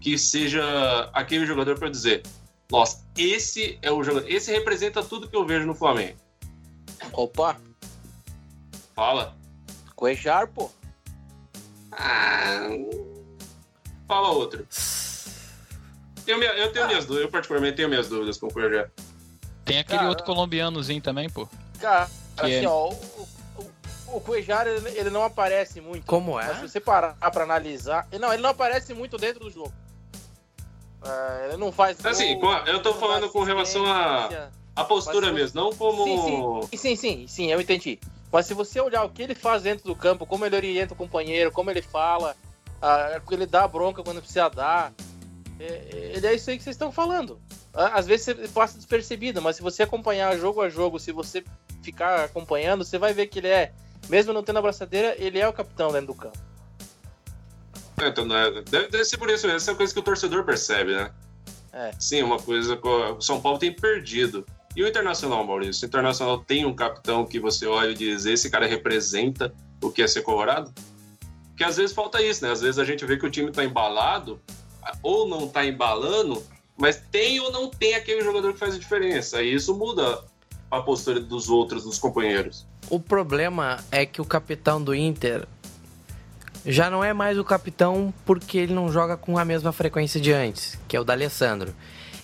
que seja aquele jogador para dizer, nossa, esse é o jogador, esse representa tudo que eu vejo no Flamengo. Opa, Fala. Cuejar, pô. Ah, fala outro. Eu, minha- eu tenho minhas dúvidas, eu particularmente tenho minhas dúvidas com o Cuejá. Tem aquele Cara, outro colombianozinho também, pô. Cara, Que assim, é- ó, o, o, o Cuejar, ele, ele não aparece muito. Como Mas é? se você parar pra analisar... Não, ele não aparece muito dentro do jogo. É, ele não faz Assim, gol, com- eu tô falando com relação a-. A postura Mas mesmo, não como. Sim, sim, sim, sim, eu entendi. Mas se você olhar o que ele faz dentro do campo, como ele orienta o companheiro, como ele fala, ah, ele dá bronca quando precisa dar, ele é isso aí que vocês estão falando. Às vezes você passa despercebido, mas se você acompanhar jogo a jogo, se você ficar acompanhando, você vai ver que ele é, mesmo não tendo a braçadeira, ele é o capitão dentro do campo. É, então, né, deve, deve ser por isso mesmo. Essa é uma coisa que o torcedor percebe, né? É. Sim, uma coisa que o São Paulo tem perdido. E o Internacional, Maurício? O Internacional tem um capitão que você olha e diz: esse cara representa o que é ser colorado? Porque às vezes falta isso, né? Às vezes a gente vê que o time tá embalado, ou não tá embalando, mas tem ou não tem aquele jogador que faz a diferença. E isso muda a postura dos outros, dos companheiros. O problema é que o capitão do Inter já não é mais o capitão porque ele não joga com a mesma frequência de antes, que é o D'Alessandro.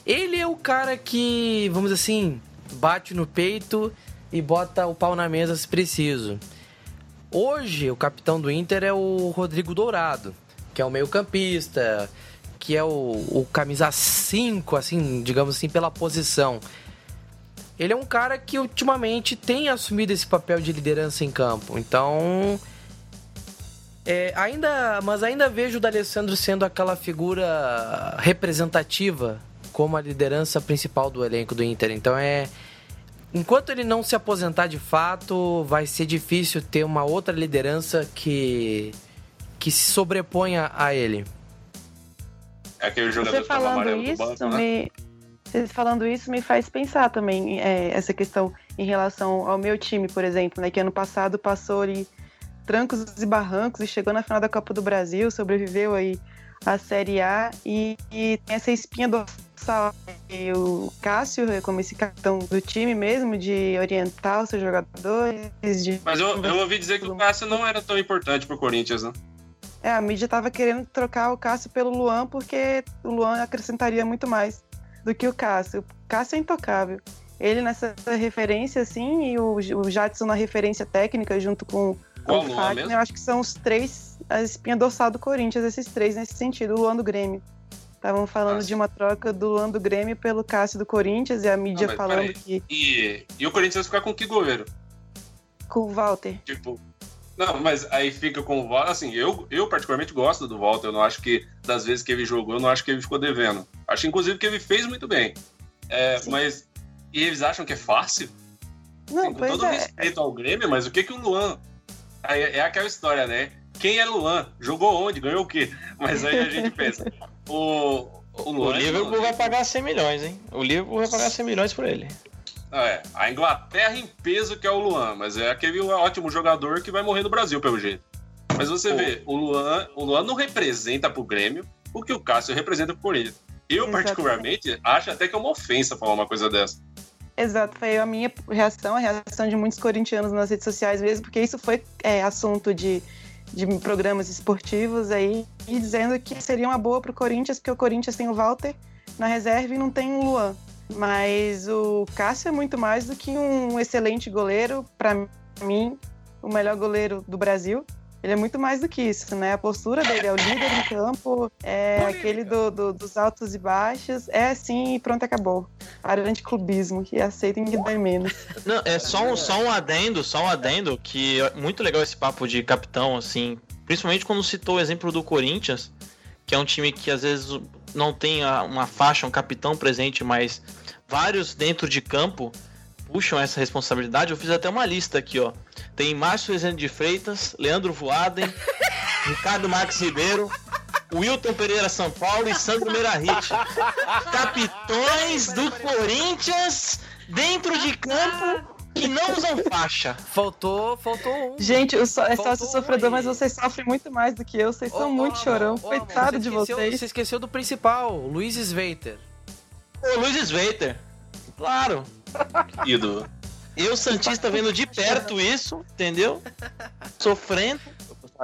Ele é o cara que, vamos dizer assim, bate no peito e bota o pau na mesa se preciso. Hoje, o capitão do Inter é o Rodrigo Dourado, que é o meio-campista, que é o, o camisa 5, assim, digamos assim, pela posição. Ele é um cara que ultimamente tem assumido esse papel de liderança em campo. Então, é, ainda, mas ainda vejo o D'Alessandro sendo aquela figura representativa como a liderança principal do elenco do Inter. Então é enquanto ele não se aposentar de fato, vai ser difícil ter uma outra liderança que que se sobreponha a ele. É aquele jogador Você falando do isso, banco, né? me... Falando isso me faz pensar também é, essa questão em relação ao meu time, por exemplo, né? Que ano passado passou ali trancos e barrancos e chegou na final da Copa do Brasil, sobreviveu aí à Série A e, e tem essa espinha dorsal. E o Cássio, como esse capitão do time mesmo, de orientar os seus jogadores, de Mas eu, eu ouvi dizer que o Cássio não era tão importante pro Corinthians, né? É, a mídia tava querendo trocar o Cássio pelo Luan porque o Luan acrescentaria muito mais do que o Cássio. O Cássio é intocável. Ele nessa referência, assim, e o, o Jadson na referência técnica, junto com Qual o Fagner, eu acho que são os três, a espinha dorsal do Corinthians, esses três nesse sentido, o Luan do Grêmio. Estavam falando Ah, de uma troca do Luan do Grêmio pelo Cássio do Corinthians e a mídia mas falando peraí. que E, e o Corinthians vai ficar com que goleiro? com o Walter. Tipo. Não, mas aí fica com o Walter. Assim, eu, eu particularmente gosto do Walter. Eu não acho que, das vezes que ele jogou, eu não acho que ele ficou devendo. Acho, inclusive, que ele fez muito bem. É, mas E eles acham que é fácil? Não, Sim, com pois todo é. respeito ao Grêmio, mas o que que o Luan... Aí é aquela história, né? Quem é Luan? Jogou onde? Ganhou o quê? Mas aí a gente pensa, o, o O Luan... é Liverpool Luan. vai pagar 100 milhões, hein? O Liverpool vai pagar 100 milhões por ele. Ah, é, a Inglaterra em peso que é o Luan, mas é aquele ótimo jogador que vai morrer no Brasil, pelo jeito. Mas você vê, o Luan, o Luan não representa pro Grêmio o que o Cássio representa pro Corinthians. Eu, Exatamente. particularmente, acho até que é uma ofensa falar uma coisa dessa. Exato, foi a minha reação, a reação de muitos corintianos nas redes sociais mesmo, porque isso foi é, assunto de, de programas esportivos aí, e dizendo que seria uma boa pro Corinthians, porque o Corinthians tem o Walter na reserva e não tem o Luan. Mas o Cássio é muito mais do que um excelente goleiro, para mim, o melhor goleiro do Brasil. Ele é muito mais do que isso, né? A postura dele é o líder em campo, é aquele do- do- dos altos e baixos. É assim e pronto, acabou. Para de clubismo, que aceitem que dói menos. Não, é só um, só um adendo, só um adendo, que é muito legal esse papo de capitão, assim, principalmente quando citou o exemplo do Corinthians, que é um time que às vezes não tem uma faixa, um capitão presente, mas vários dentro de campo puxam essa responsabilidade. Eu fiz até uma lista aqui, ó. Tem Márcio Rezende de Freitas, Leandro Voaden, Ricardo Marques Ribeiro, Wilton Pereira São Paulo e Sandro Merahit. Capitões do Corinthians dentro de campo que não usam faixa. Faltou, faltou um. Gente, o so, é Faltou sócio sofredor, aí. mas vocês sofrem muito mais do que eu. Vocês são Ô, muito ô, chorão. Coitado você de esqueceu- vocês. Você esqueceu do principal, Luiz Sveiter. Ô, Luiz Sveiter. Claro. Ídolo. Eu, Santista, vendo de perto isso, entendeu? Sofrendo.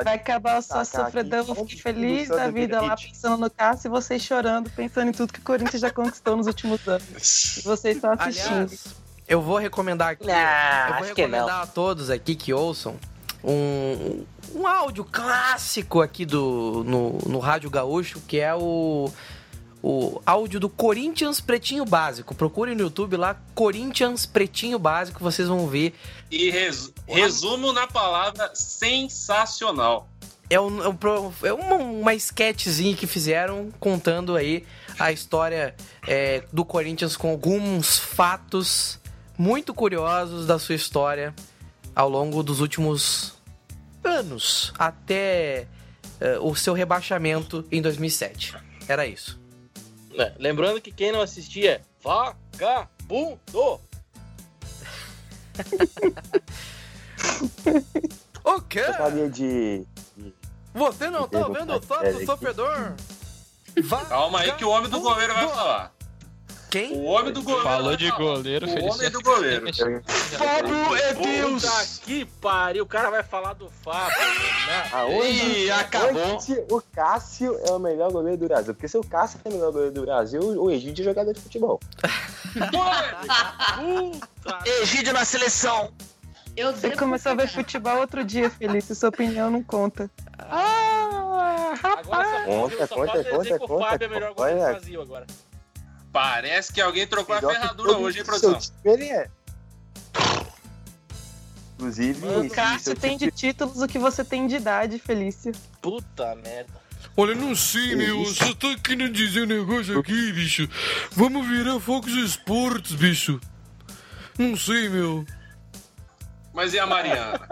Vai acabar o sócio Tacar sofredor, aqui, eu fiquei feliz da vida lá pensando no Cássio e vocês chorando, pensando em tudo que o Corinthians já conquistou nos últimos anos. E vocês só assistindo. Aliás, eu vou recomendar aqui. eu vou acho que não. recomendar a todos aqui que ouçam um, um áudio clássico aqui do no, no Rádio Gaúcho, que é o, o áudio do Corinthians Pretinho Básico. Procure no YouTube lá, Corinthians Pretinho Básico, vocês vão ver. E res- resumo na palavra sensacional. É, um, é, é uma, uma sketchzinha que fizeram contando aí a história é, do Corinthians com alguns fatos muito curiosos da sua história ao longo dos últimos anos, até é, o seu rebaixamento em 2007. Era isso. É, lembrando que quem não assistia é vagabundo. O quê? Gostaria de. Você não tá vendo o sócio aqui. sofredor? Calma aí que o homem do goleiro vai falar. Quem? O homem do goleiro. Falou de goleiro, O homem do goleiro. Fábio é Puta que pariu, o cara vai falar do Fábio. né? Aonde, Ih, acabou. onde o Cássio é o melhor goleiro do Brasil? Porque se o Cássio é o melhor goleiro do Brasil, o Egídio é jogador de futebol. Puta Egídio na seleção. Eu Você começou a ver futebol outro dia, Felício. Sua opinião não conta. Agora só, Conta, só conta, dizer conta, que o conta, Fábio é o melhor conta. goleiro do. Brasil agora. Parece que alguém trocou a Melhor ferradura hoje, hein, produção? ele é. Inclusive, O Cássio tem de títulos o que você tem de idade, Felício. Puta merda. Olha, não sei, meu. Isso. Só tô querendo dizer um negócio aqui, bicho. Vamos virar Fox Sports, bicho. Não sei, meu. Mas e a Mariana?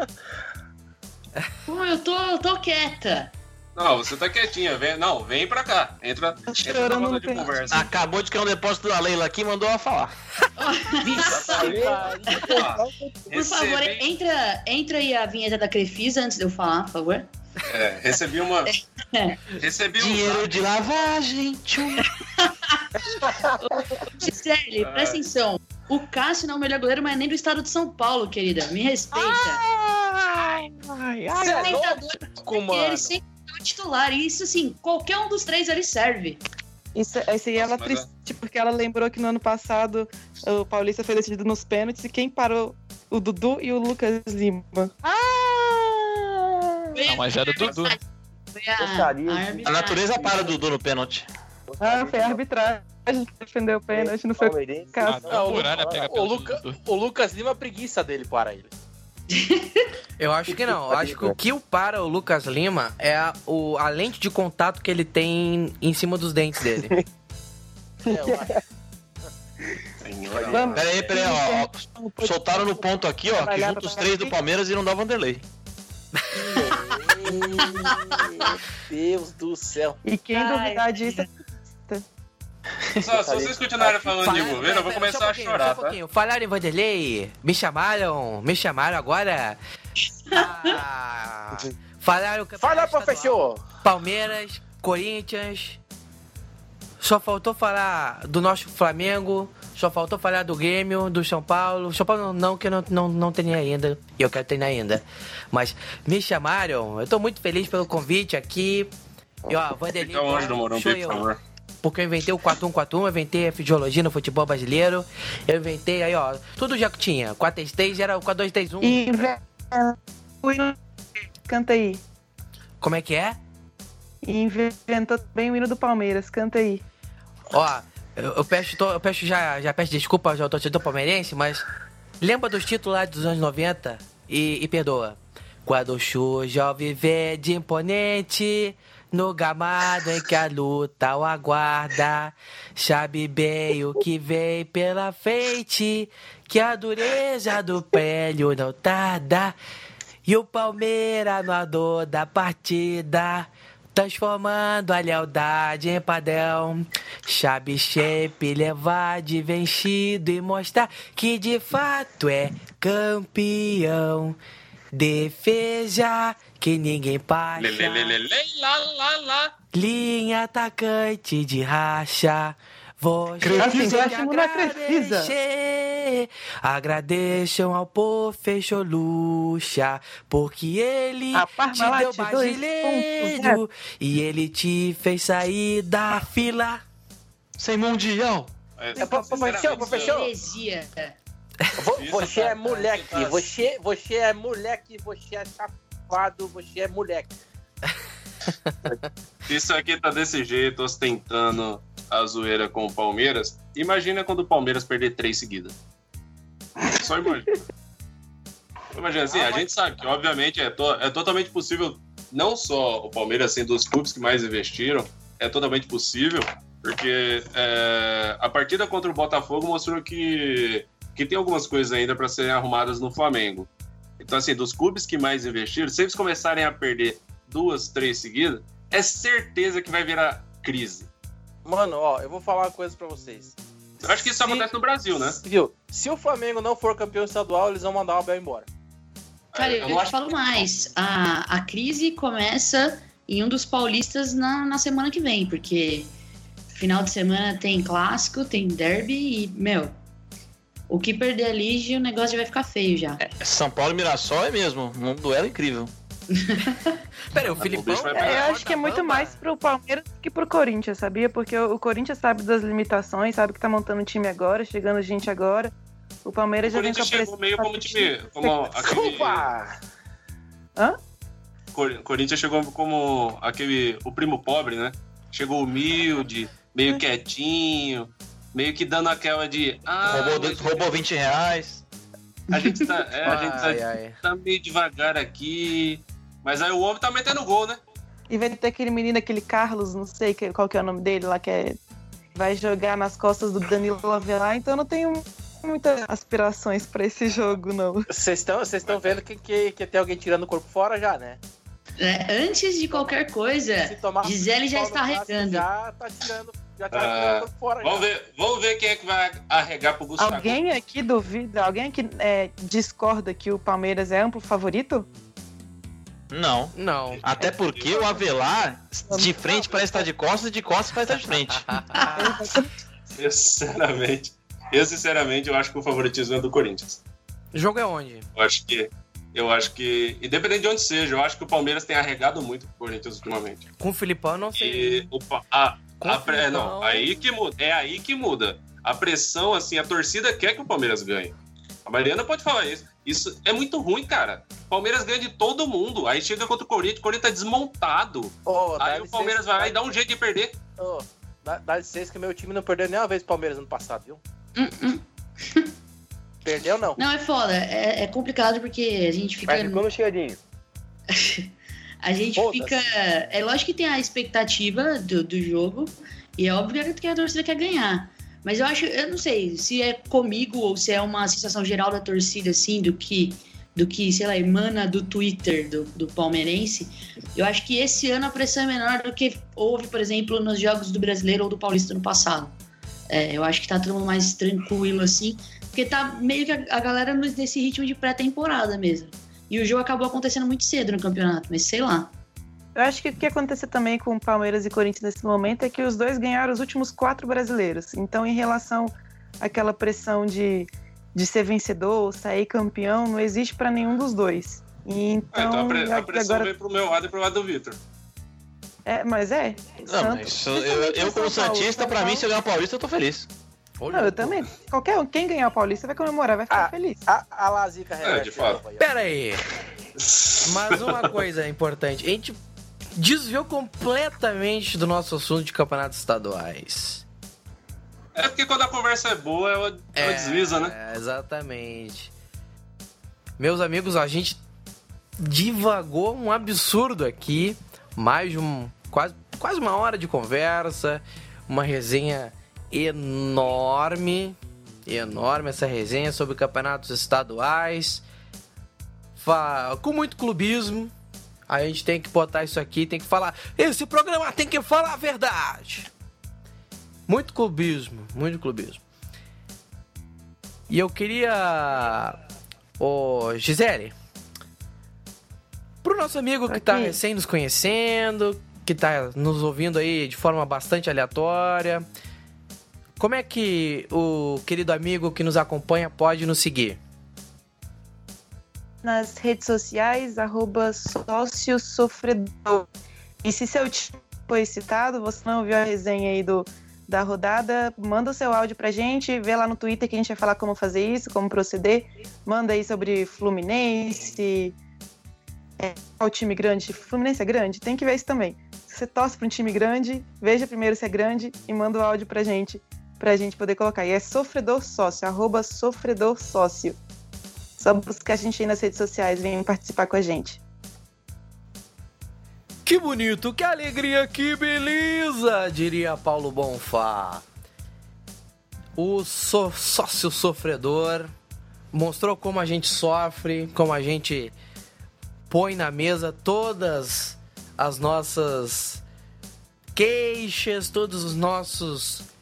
Pô, eu tô, eu tô quieta. Não, você tá quietinha. Vem, não, vem pra cá. Entra, entra na roda de conversa. Acabou de cair um depósito da Leila aqui e mandou ela falar. Por favor, entra, entra aí a vinheta da Crefisa antes de eu falar, por favor. É, recebi uma. Recebi um Dinheiro de lavagem. Tchum. Gisele, presta atenção. O Cássio não é o melhor goleiro, mas nem do estado de São Paulo, querida. Me respeita. Você é louco, ele mano. sempre é o titular. E isso, assim, qualquer um dos três ali serve. Isso, esse aí ela mas triste porque ela lembrou que no ano passado o Paulista foi decidido nos pênaltis e quem parou o Dudu e o Lucas Lima. Não, mas era o Dudu. A, a natureza para o Dudu no pênalti. Ah, foi a arbitragem que defendeu o pênalti, não foi o Palmeirense, Cássio. A muralha pega O, pelo Luca, o Lucas Lima, a preguiça dele para ele. Eu acho que não. Eu acho que o que o para o Lucas Lima é a, o, a lente de contato que ele tem em cima dos dentes dele. É, eu acho. Senhor Vai, Vamos. Pera aí, pera aí, ó, ó. Soltaram no ponto aqui, ó, que junta os três do Palmeiras e não dá Vanderlei. Meu Deus do céu. E quem duvidar disso é Só, se vocês continuarem falando de governo, eu vou pera, começar um a chorar, só um tá? pouquinho. Falaram em Vanderlei, me chamaram, me chamaram agora. Ah, falaram que Fala, professor! Palmeiras, Corinthians. Só faltou falar do nosso Flamengo. Só faltou falar do Grêmio, do São Paulo. São Paulo não, que eu não, não, não tenho ainda. E eu quero ter ainda. Mas me chamaram. Eu tô muito feliz pelo convite aqui. E ó, Vanderlei. Fica longe do Morumbi, por favor. Porque eu inventei o 4141, eu inventei a fisiologia no futebol brasileiro. Eu inventei aí, ó, tudo já que tinha. 433 era o 4231. E inventa o hino. Canta aí. Como é que é? Inventou também o hino do Palmeiras. Canta aí. Ó, eu, eu peço, tô- eu peço já, já peço desculpa ao torcedor palmeirense, mas lembra dos títulos lá dos anos 90 e, e perdoa. Quando ao viver de imponente, no gramado em que a luta o aguarda, sabe bem o que vem pela frente, que a dureza do prélio não tarda. E o Palmeiras no dor da partida, transformando a lealdade em padrão. Sabe sempre levar de vencido e mostrar que de fato é campeão. Defesa que ninguém passa. Lê, lê, lê, lá, lá, lá. Linha atacante de racha. Chegar acho que não é agradecer. Agradeçam ao Pofechou Luxa, porque ele A te deu 2.0. brasileiro e ele te fez sair da fila. Sem mundial. Mas, É, professor, sinceramente, professor. Você é moleque, você, você é moleque, você é safado, você é moleque. Isso aqui tá desse jeito, ostentando a zoeira com o Palmeiras, imagina quando o Palmeiras perder três seguidas. Só imagina. Imagina assim, a gente sabe que, obviamente, é, to- é totalmente possível, não só o Palmeiras sendo os clubes que mais investiram, é totalmente possível, porque é, a partida contra o Botafogo mostrou que, que tem algumas coisas ainda para serem arrumadas no Flamengo. Então, assim, dos clubes que mais investiram, se eles começarem a perder duas, três seguidas, é certeza que vai virar crise. Mano, ó, eu vou falar uma coisa pra vocês. Eu acho que isso Se- acontece no Brasil, né? Viu? Se o Flamengo não for campeão estadual, eles vão mandar o Abel embora. Cara, Eu eu, não te falo mais. A, a crise começa em um dos paulistas na, na semana que vem, porque final de semana tem clássico, tem derby e, meu, o que perder ali, o negócio já vai ficar feio já. São Paulo e Mirassol é mesmo. Um duelo incrível. Pera aí, o O Filipão. É, eu acho que é muito mais pro Palmeiras que pro Corinthians, sabia? Porque o o Corinthians sabe das limitações, sabe que tá montando um time agora, chegando gente agora. O O Palmeiras já vem com a Corinthians chegou pressão. meio como time. Como aquele, Desculpa! Cor- Corinthians chegou como aquele. O primo pobre, né? Chegou humilde, meio quietinho, meio que dando aquela de. Ah, roubou, mas roubou 20 reais. a gente tá. É, a gente tá, Ai, ai. tá meio devagar aqui. Mas aí o homem tá metendo gol, né? E vai ter aquele menino, aquele Carlos, não sei qual que é o nome dele lá, que é. Vai jogar nas costas do Danilo Avelar, então eu não tenho muitas aspirações pra esse jogo, não. Vocês estão vocês estão vendo que, que, que tem alguém tirando o corpo fora já, né? É, antes de qualquer coisa, Gisele já está arregando. Já tá tirando, já tá Ah, fora Vamos já. ver, vamos ver quem é que vai arregar pro Gustavo. Alguém aqui duvida, alguém aqui é, discorda que o Palmeiras é amplo favorito? Não. Não. Até porque o Avelar, de frente parece estar de costas, de costas parece estar de frente. Eu, sinceramente, eu sinceramente eu acho que o favoritismo é do Corinthians. O jogo é onde? Eu acho que. Eu acho que. Independente de onde seja, eu acho que o Palmeiras tem arregado muito o Corinthians ultimamente. Com o Filipão, não sei. E a, pre- Filipão. não, aí que muda. É aí que muda. A pressão, assim, a torcida quer que o Palmeiras ganhe. A Mariana pode falar isso. Isso é muito ruim, cara. O Palmeiras ganha de todo mundo. Aí chega contra o Corinthians, o Corinthians tá desmontado. Dá Aí o Palmeiras vai lá e dá um jeito de perder. ô, dá, dá licença que meu time não perdeu nenhuma vez o Palmeiras ano passado, viu? Hum, hum. Perdeu não. Não, é foda. É, é complicado porque a gente fica. Mas ficou no cheirinho. A gente Foda-se. fica. É lógico que tem a expectativa do, do jogo. E é óbvio que a torcida quer ganhar. Mas eu acho, eu não sei se é comigo ou se é uma sensação geral da torcida, assim, do que, do que sei lá, emana do Twitter do, do palmeirense. Eu acho que esse ano a pressão é menor do que houve, por exemplo, nos jogos do Brasileiro ou do Paulista no passado. É, eu acho que tá todo mundo mais tranquilo, assim, porque tá meio que a, a galera nesse ritmo de pré-temporada mesmo. E o jogo acabou acontecendo muito cedo no campeonato, mas sei lá. Eu acho que o que aconteceu também com Palmeiras e Corinthians nesse momento é que os dois ganharam os últimos quatro brasileiros. Então, em relação àquela pressão de, de ser vencedor, sair campeão, não existe para nenhum dos dois. E então, Ah, então a, pre- a pressão agora, vem pro meu lado e pro lado do Vitor. é, mas é. Não, Santos- mas eu, eu o como Santista, pra mim, se eu ganhar o Paulista, eu tô feliz. Olha, Não, eu também. Qualquer um, quem ganhar o Paulista vai comemorar, vai ficar Ah, feliz. A, a Lazica É, de fato. Pera aí. Mas uma coisa importante, a gente desviou completamente do nosso assunto de campeonatos estaduais. É porque quando a conversa é boa, ela, ela desliza, né? É, exatamente. Meus amigos, a gente divagou um absurdo aqui, mais de um quase, quase uma hora de conversa, uma resenha enorme, enorme essa resenha sobre campeonatos estaduais, com muito clubismo. A gente tem que botar isso aqui, tem que falar. Esse programa tem que falar a verdade. Muito clubismo, muito clubismo. E eu queria. Ô, Gisele. Pro nosso amigo que tá recém nos conhecendo, que tá nos ouvindo aí de forma bastante aleatória. Como é que o querido amigo que nos acompanha pode nos seguir? nas redes sociais, arroba sócio sofredor. E se seu time foi citado, você não viu a resenha aí do, da rodada, manda o seu áudio pra gente, vê lá no Twitter que a gente vai falar como fazer isso, como proceder. Manda aí sobre Fluminense, é, qual time grande. Fluminense é grande? Tem que ver isso também. Se você torce pra um time grande, veja primeiro se é grande e manda o áudio pra gente, pra gente poder colocar. E é sofredor sócio, arroba sofredor sócio. Só buscar a gente aí nas redes sociais, vem participar com a gente. Que bonito, que alegria, que beleza, diria Paulo Bonfá. O so- sócio sofredor mostrou como a gente sofre, como a gente põe na mesa todas as nossas queixas, todos os nossos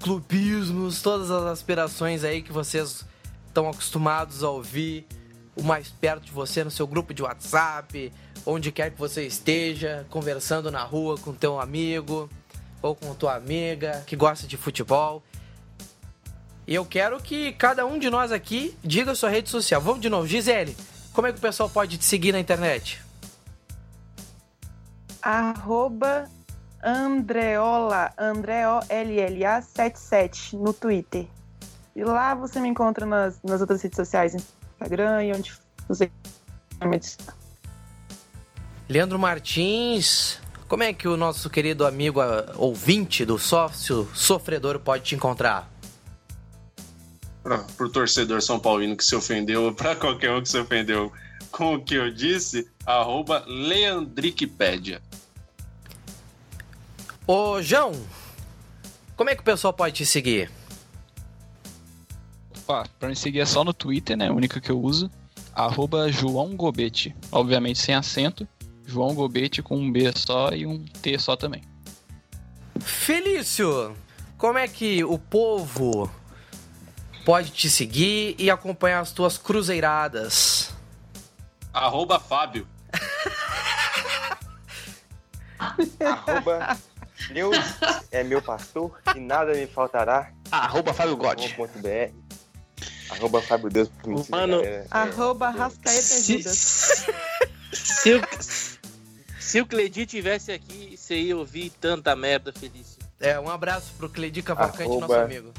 clubismos, todas as aspirações aí que vocês estão acostumados a ouvir o mais perto de você no seu grupo de WhatsApp, onde quer que você esteja, conversando na rua com teu amigo ou com tua amiga que gosta de futebol. E eu quero que cada um de nós aqui diga a sua rede social. Vamos de novo, Gisele, como é que o pessoal pode te seguir na internet? Arroba Andreola, André-O-L-L-A 77 no Twitter. E lá você me encontra nas, nas outras redes sociais, Instagram e onde você Leandro Martins, como é que o nosso querido amigo ah, ouvinte do sócio sofredor pode te encontrar? Pra, pro torcedor São Paulino que se ofendeu, pra qualquer um que se ofendeu com o que eu disse, arroba Leandricpédia. Ô, João, como é que o pessoal pode te seguir? Opa, pra me seguir é só no Twitter, né? A única que eu uso. Arroba João Gobete. Obviamente sem acento. João Gobete com um B só e um T só também. Felício, como é que o povo pode te seguir e acompanhar as tuas cruzeiradas? Arroba Fábio. Arroba Deus é meu pastor e nada me faltará. Arroba Fábio Gotti. .br. Arroba Fábio Deus. Mano. É, Arroba Rascaeta Se, Judas. se, o, se o Cledi tivesse aqui, você ia ouvir tanta merda, Felício. É, um abraço pro Cledi Cavalcante, Arroba- nosso amigo.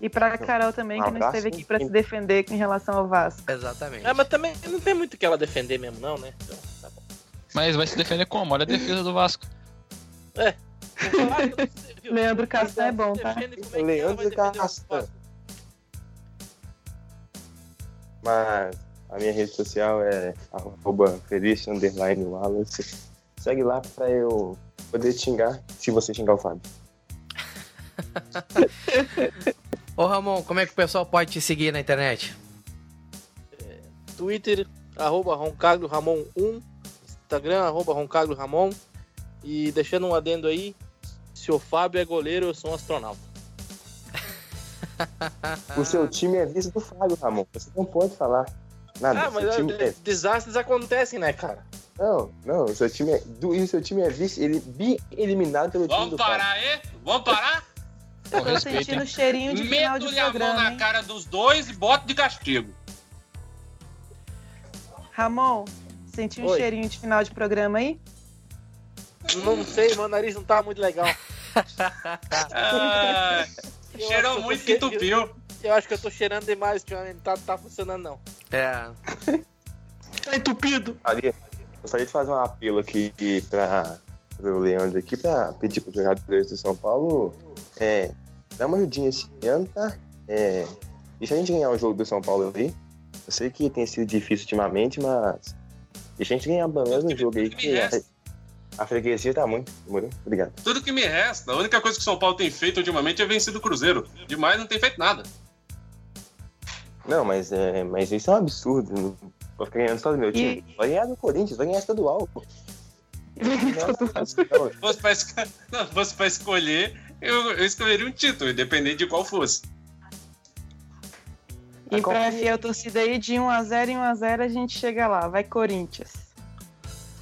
E pra Carol também, que não esteve aqui pra se defender em relação ao Vasco. Exatamente. Ah, mas também não tem muito o que ela defender mesmo, não, né? Então, tá bom. Mas vai se defender como? Olha a defesa do Vasco. Leandro Castan é bom, tá? É Leandro Castan. Mas a minha rede social é arroba Felício underline Wallace. Segue lá pra eu poder xingar, se você xingar o Fábio. Ô Ramon, como é que o pessoal pode te seguir na internet? Twitter, arroba Roncaglo Ramon 1, Instagram, arroba Roncaglo Ramon. E deixando um adendo aí, se o Fábio é goleiro, eu sou um astronauta. O seu time é vice do Fábio, Ramon. Você não pode falar nada. Ah, mas time é- é... desastres acontecem, né, cara? Não, não, o seu time é. Do... E o seu time é vice, ele bi eliminado pelo time Vamos parar aí? Vamos parar? Com Eu tô respeito, sentindo hein? cheirinho de final de Meto-lhe a mão programa, na hein? cara dos dois e boto de castigo. Ramon, senti um Oi. cheirinho de final de programa aí? Não sei, meu nariz não tá muito legal. Ah, cheirou muito que entupiu. Eu acho que eu tô cheirando demais ultimamente, não tá, tá funcionando não. É. Tá entupido. Ali, gostaria de fazer um apelo aqui para o Leandro aqui para pedir para os jogadores do São Paulo é, dar uma ajudinha esse ano, tá? É, deixa a gente ganhar o jogo do São Paulo ali. Eu sei que tem sido difícil ultimamente, mas deixa a gente ganhar pelo menos um jogo aí, que a, freguesia tá muito. Demorou? Obrigado. Tudo que me resta, a única coisa que o São Paulo tem feito ultimamente é vencido o Cruzeiro. Demais não tem feito nada. Não, mas, é, mas isso é um absurdo. Não vou ficar ganhando só do meu time. Vai ganhar do Corinthians, vai ganhar estadual. pô. Se fosse pra, esco- não, se fosse pra escolher, eu, eu escolheria um título, independente de qual fosse. E pra minha fiel torcida aí, de 1x0 em 1x0 a gente chega lá. Vai Corinthians.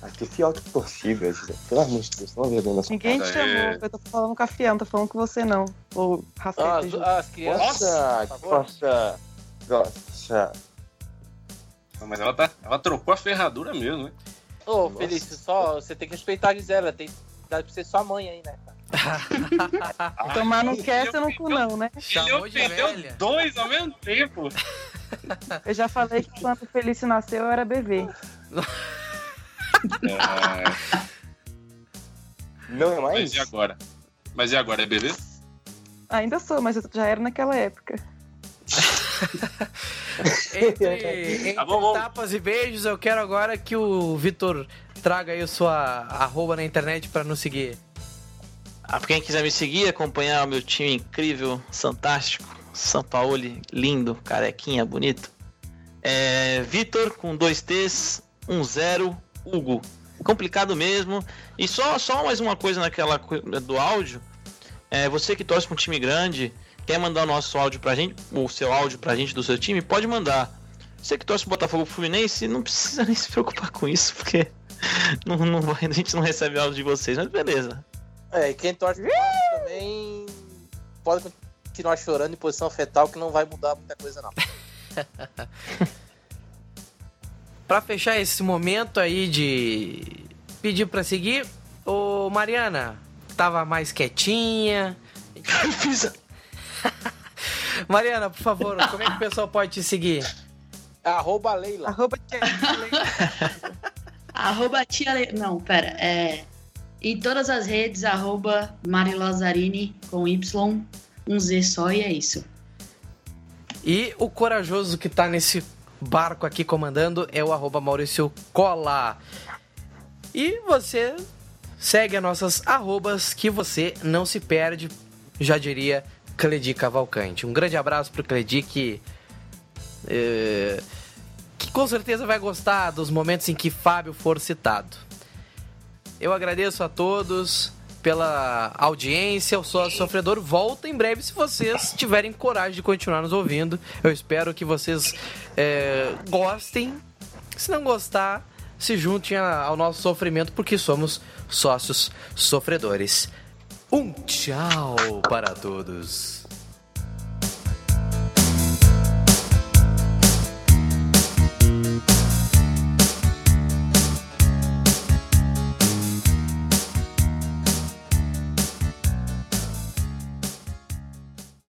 Ah, que fiel que possível. Pelo amor de Deus, não vergonha na sua Ninguém te É. chamou, eu tô falando com a fiel, não tô falando com você não. Ou Ah, Rafeta as, crianças. Nossa, nossa, nossa. Mas ela, tá, ela trocou a ferradura mesmo, né? Ô, Nossa. Felício, só, você tem que respeitar a Gisela, ela tem idade pra ser sua mãe aí, né, cara? Tomar no Ele cast eu não cu não, né? Ele velha. dois ao mesmo tempo. Eu já falei que quando o Felício nasceu eu era bebê. Não é mais? Mas e agora? Mas e agora, é bebê? Ainda sou, mas eu já era naquela época. Entre, entre Tá bom, bom. tapas e beijos, eu quero agora que o Vitor traga aí a sua arroba na internet pra nos seguir. Ah, pra quem quiser me seguir, acompanhar o meu time incrível, fantástico, São Paulo, lindo, carequinha, bonito. É Vitor com dois T's, um zero, Hugo. Complicado mesmo. E só, só mais uma coisa naquela do áudio. É, você que torce para um time grande, quer mandar o nosso áudio pra gente, o seu áudio pra gente do seu time, pode mandar. Você que torce pro Botafogo pro Fluminense, não precisa nem se preocupar com isso, porque não, não vai- a gente não recebe áudio de vocês, mas beleza. É, e quem torce também pode continuar chorando em posição fetal, que não vai mudar muita coisa, não. Pra fechar esse momento aí de pedir pra seguir, ô Mariana, tava mais quietinha. Fiz Mariana, por favor, como é que o pessoal pode te seguir? Arroba Leila. Arroba tia- Arroba tia Le... Não, pera. É... Em todas as redes, arroba Mari Lazzarini com Y, um Z só e é isso. E o corajoso que tá nesse barco aqui comandando é o arroba Maurício Cola. E você segue as nossas arrobas que você não se perde, já diria Cledi Cavalcante. Um grande abraço pro Cledi que, eh, que com certeza vai gostar dos momentos em que Fábio for citado. Eu agradeço a todos pela audiência. Eu sou a Sofredor. Volta em breve se vocês tiverem coragem de continuar nos ouvindo. Eu espero que vocês é, gostem. Se não gostar, se juntem ao nosso sofrimento, porque somos sócios sofredores. Um tchau para todos.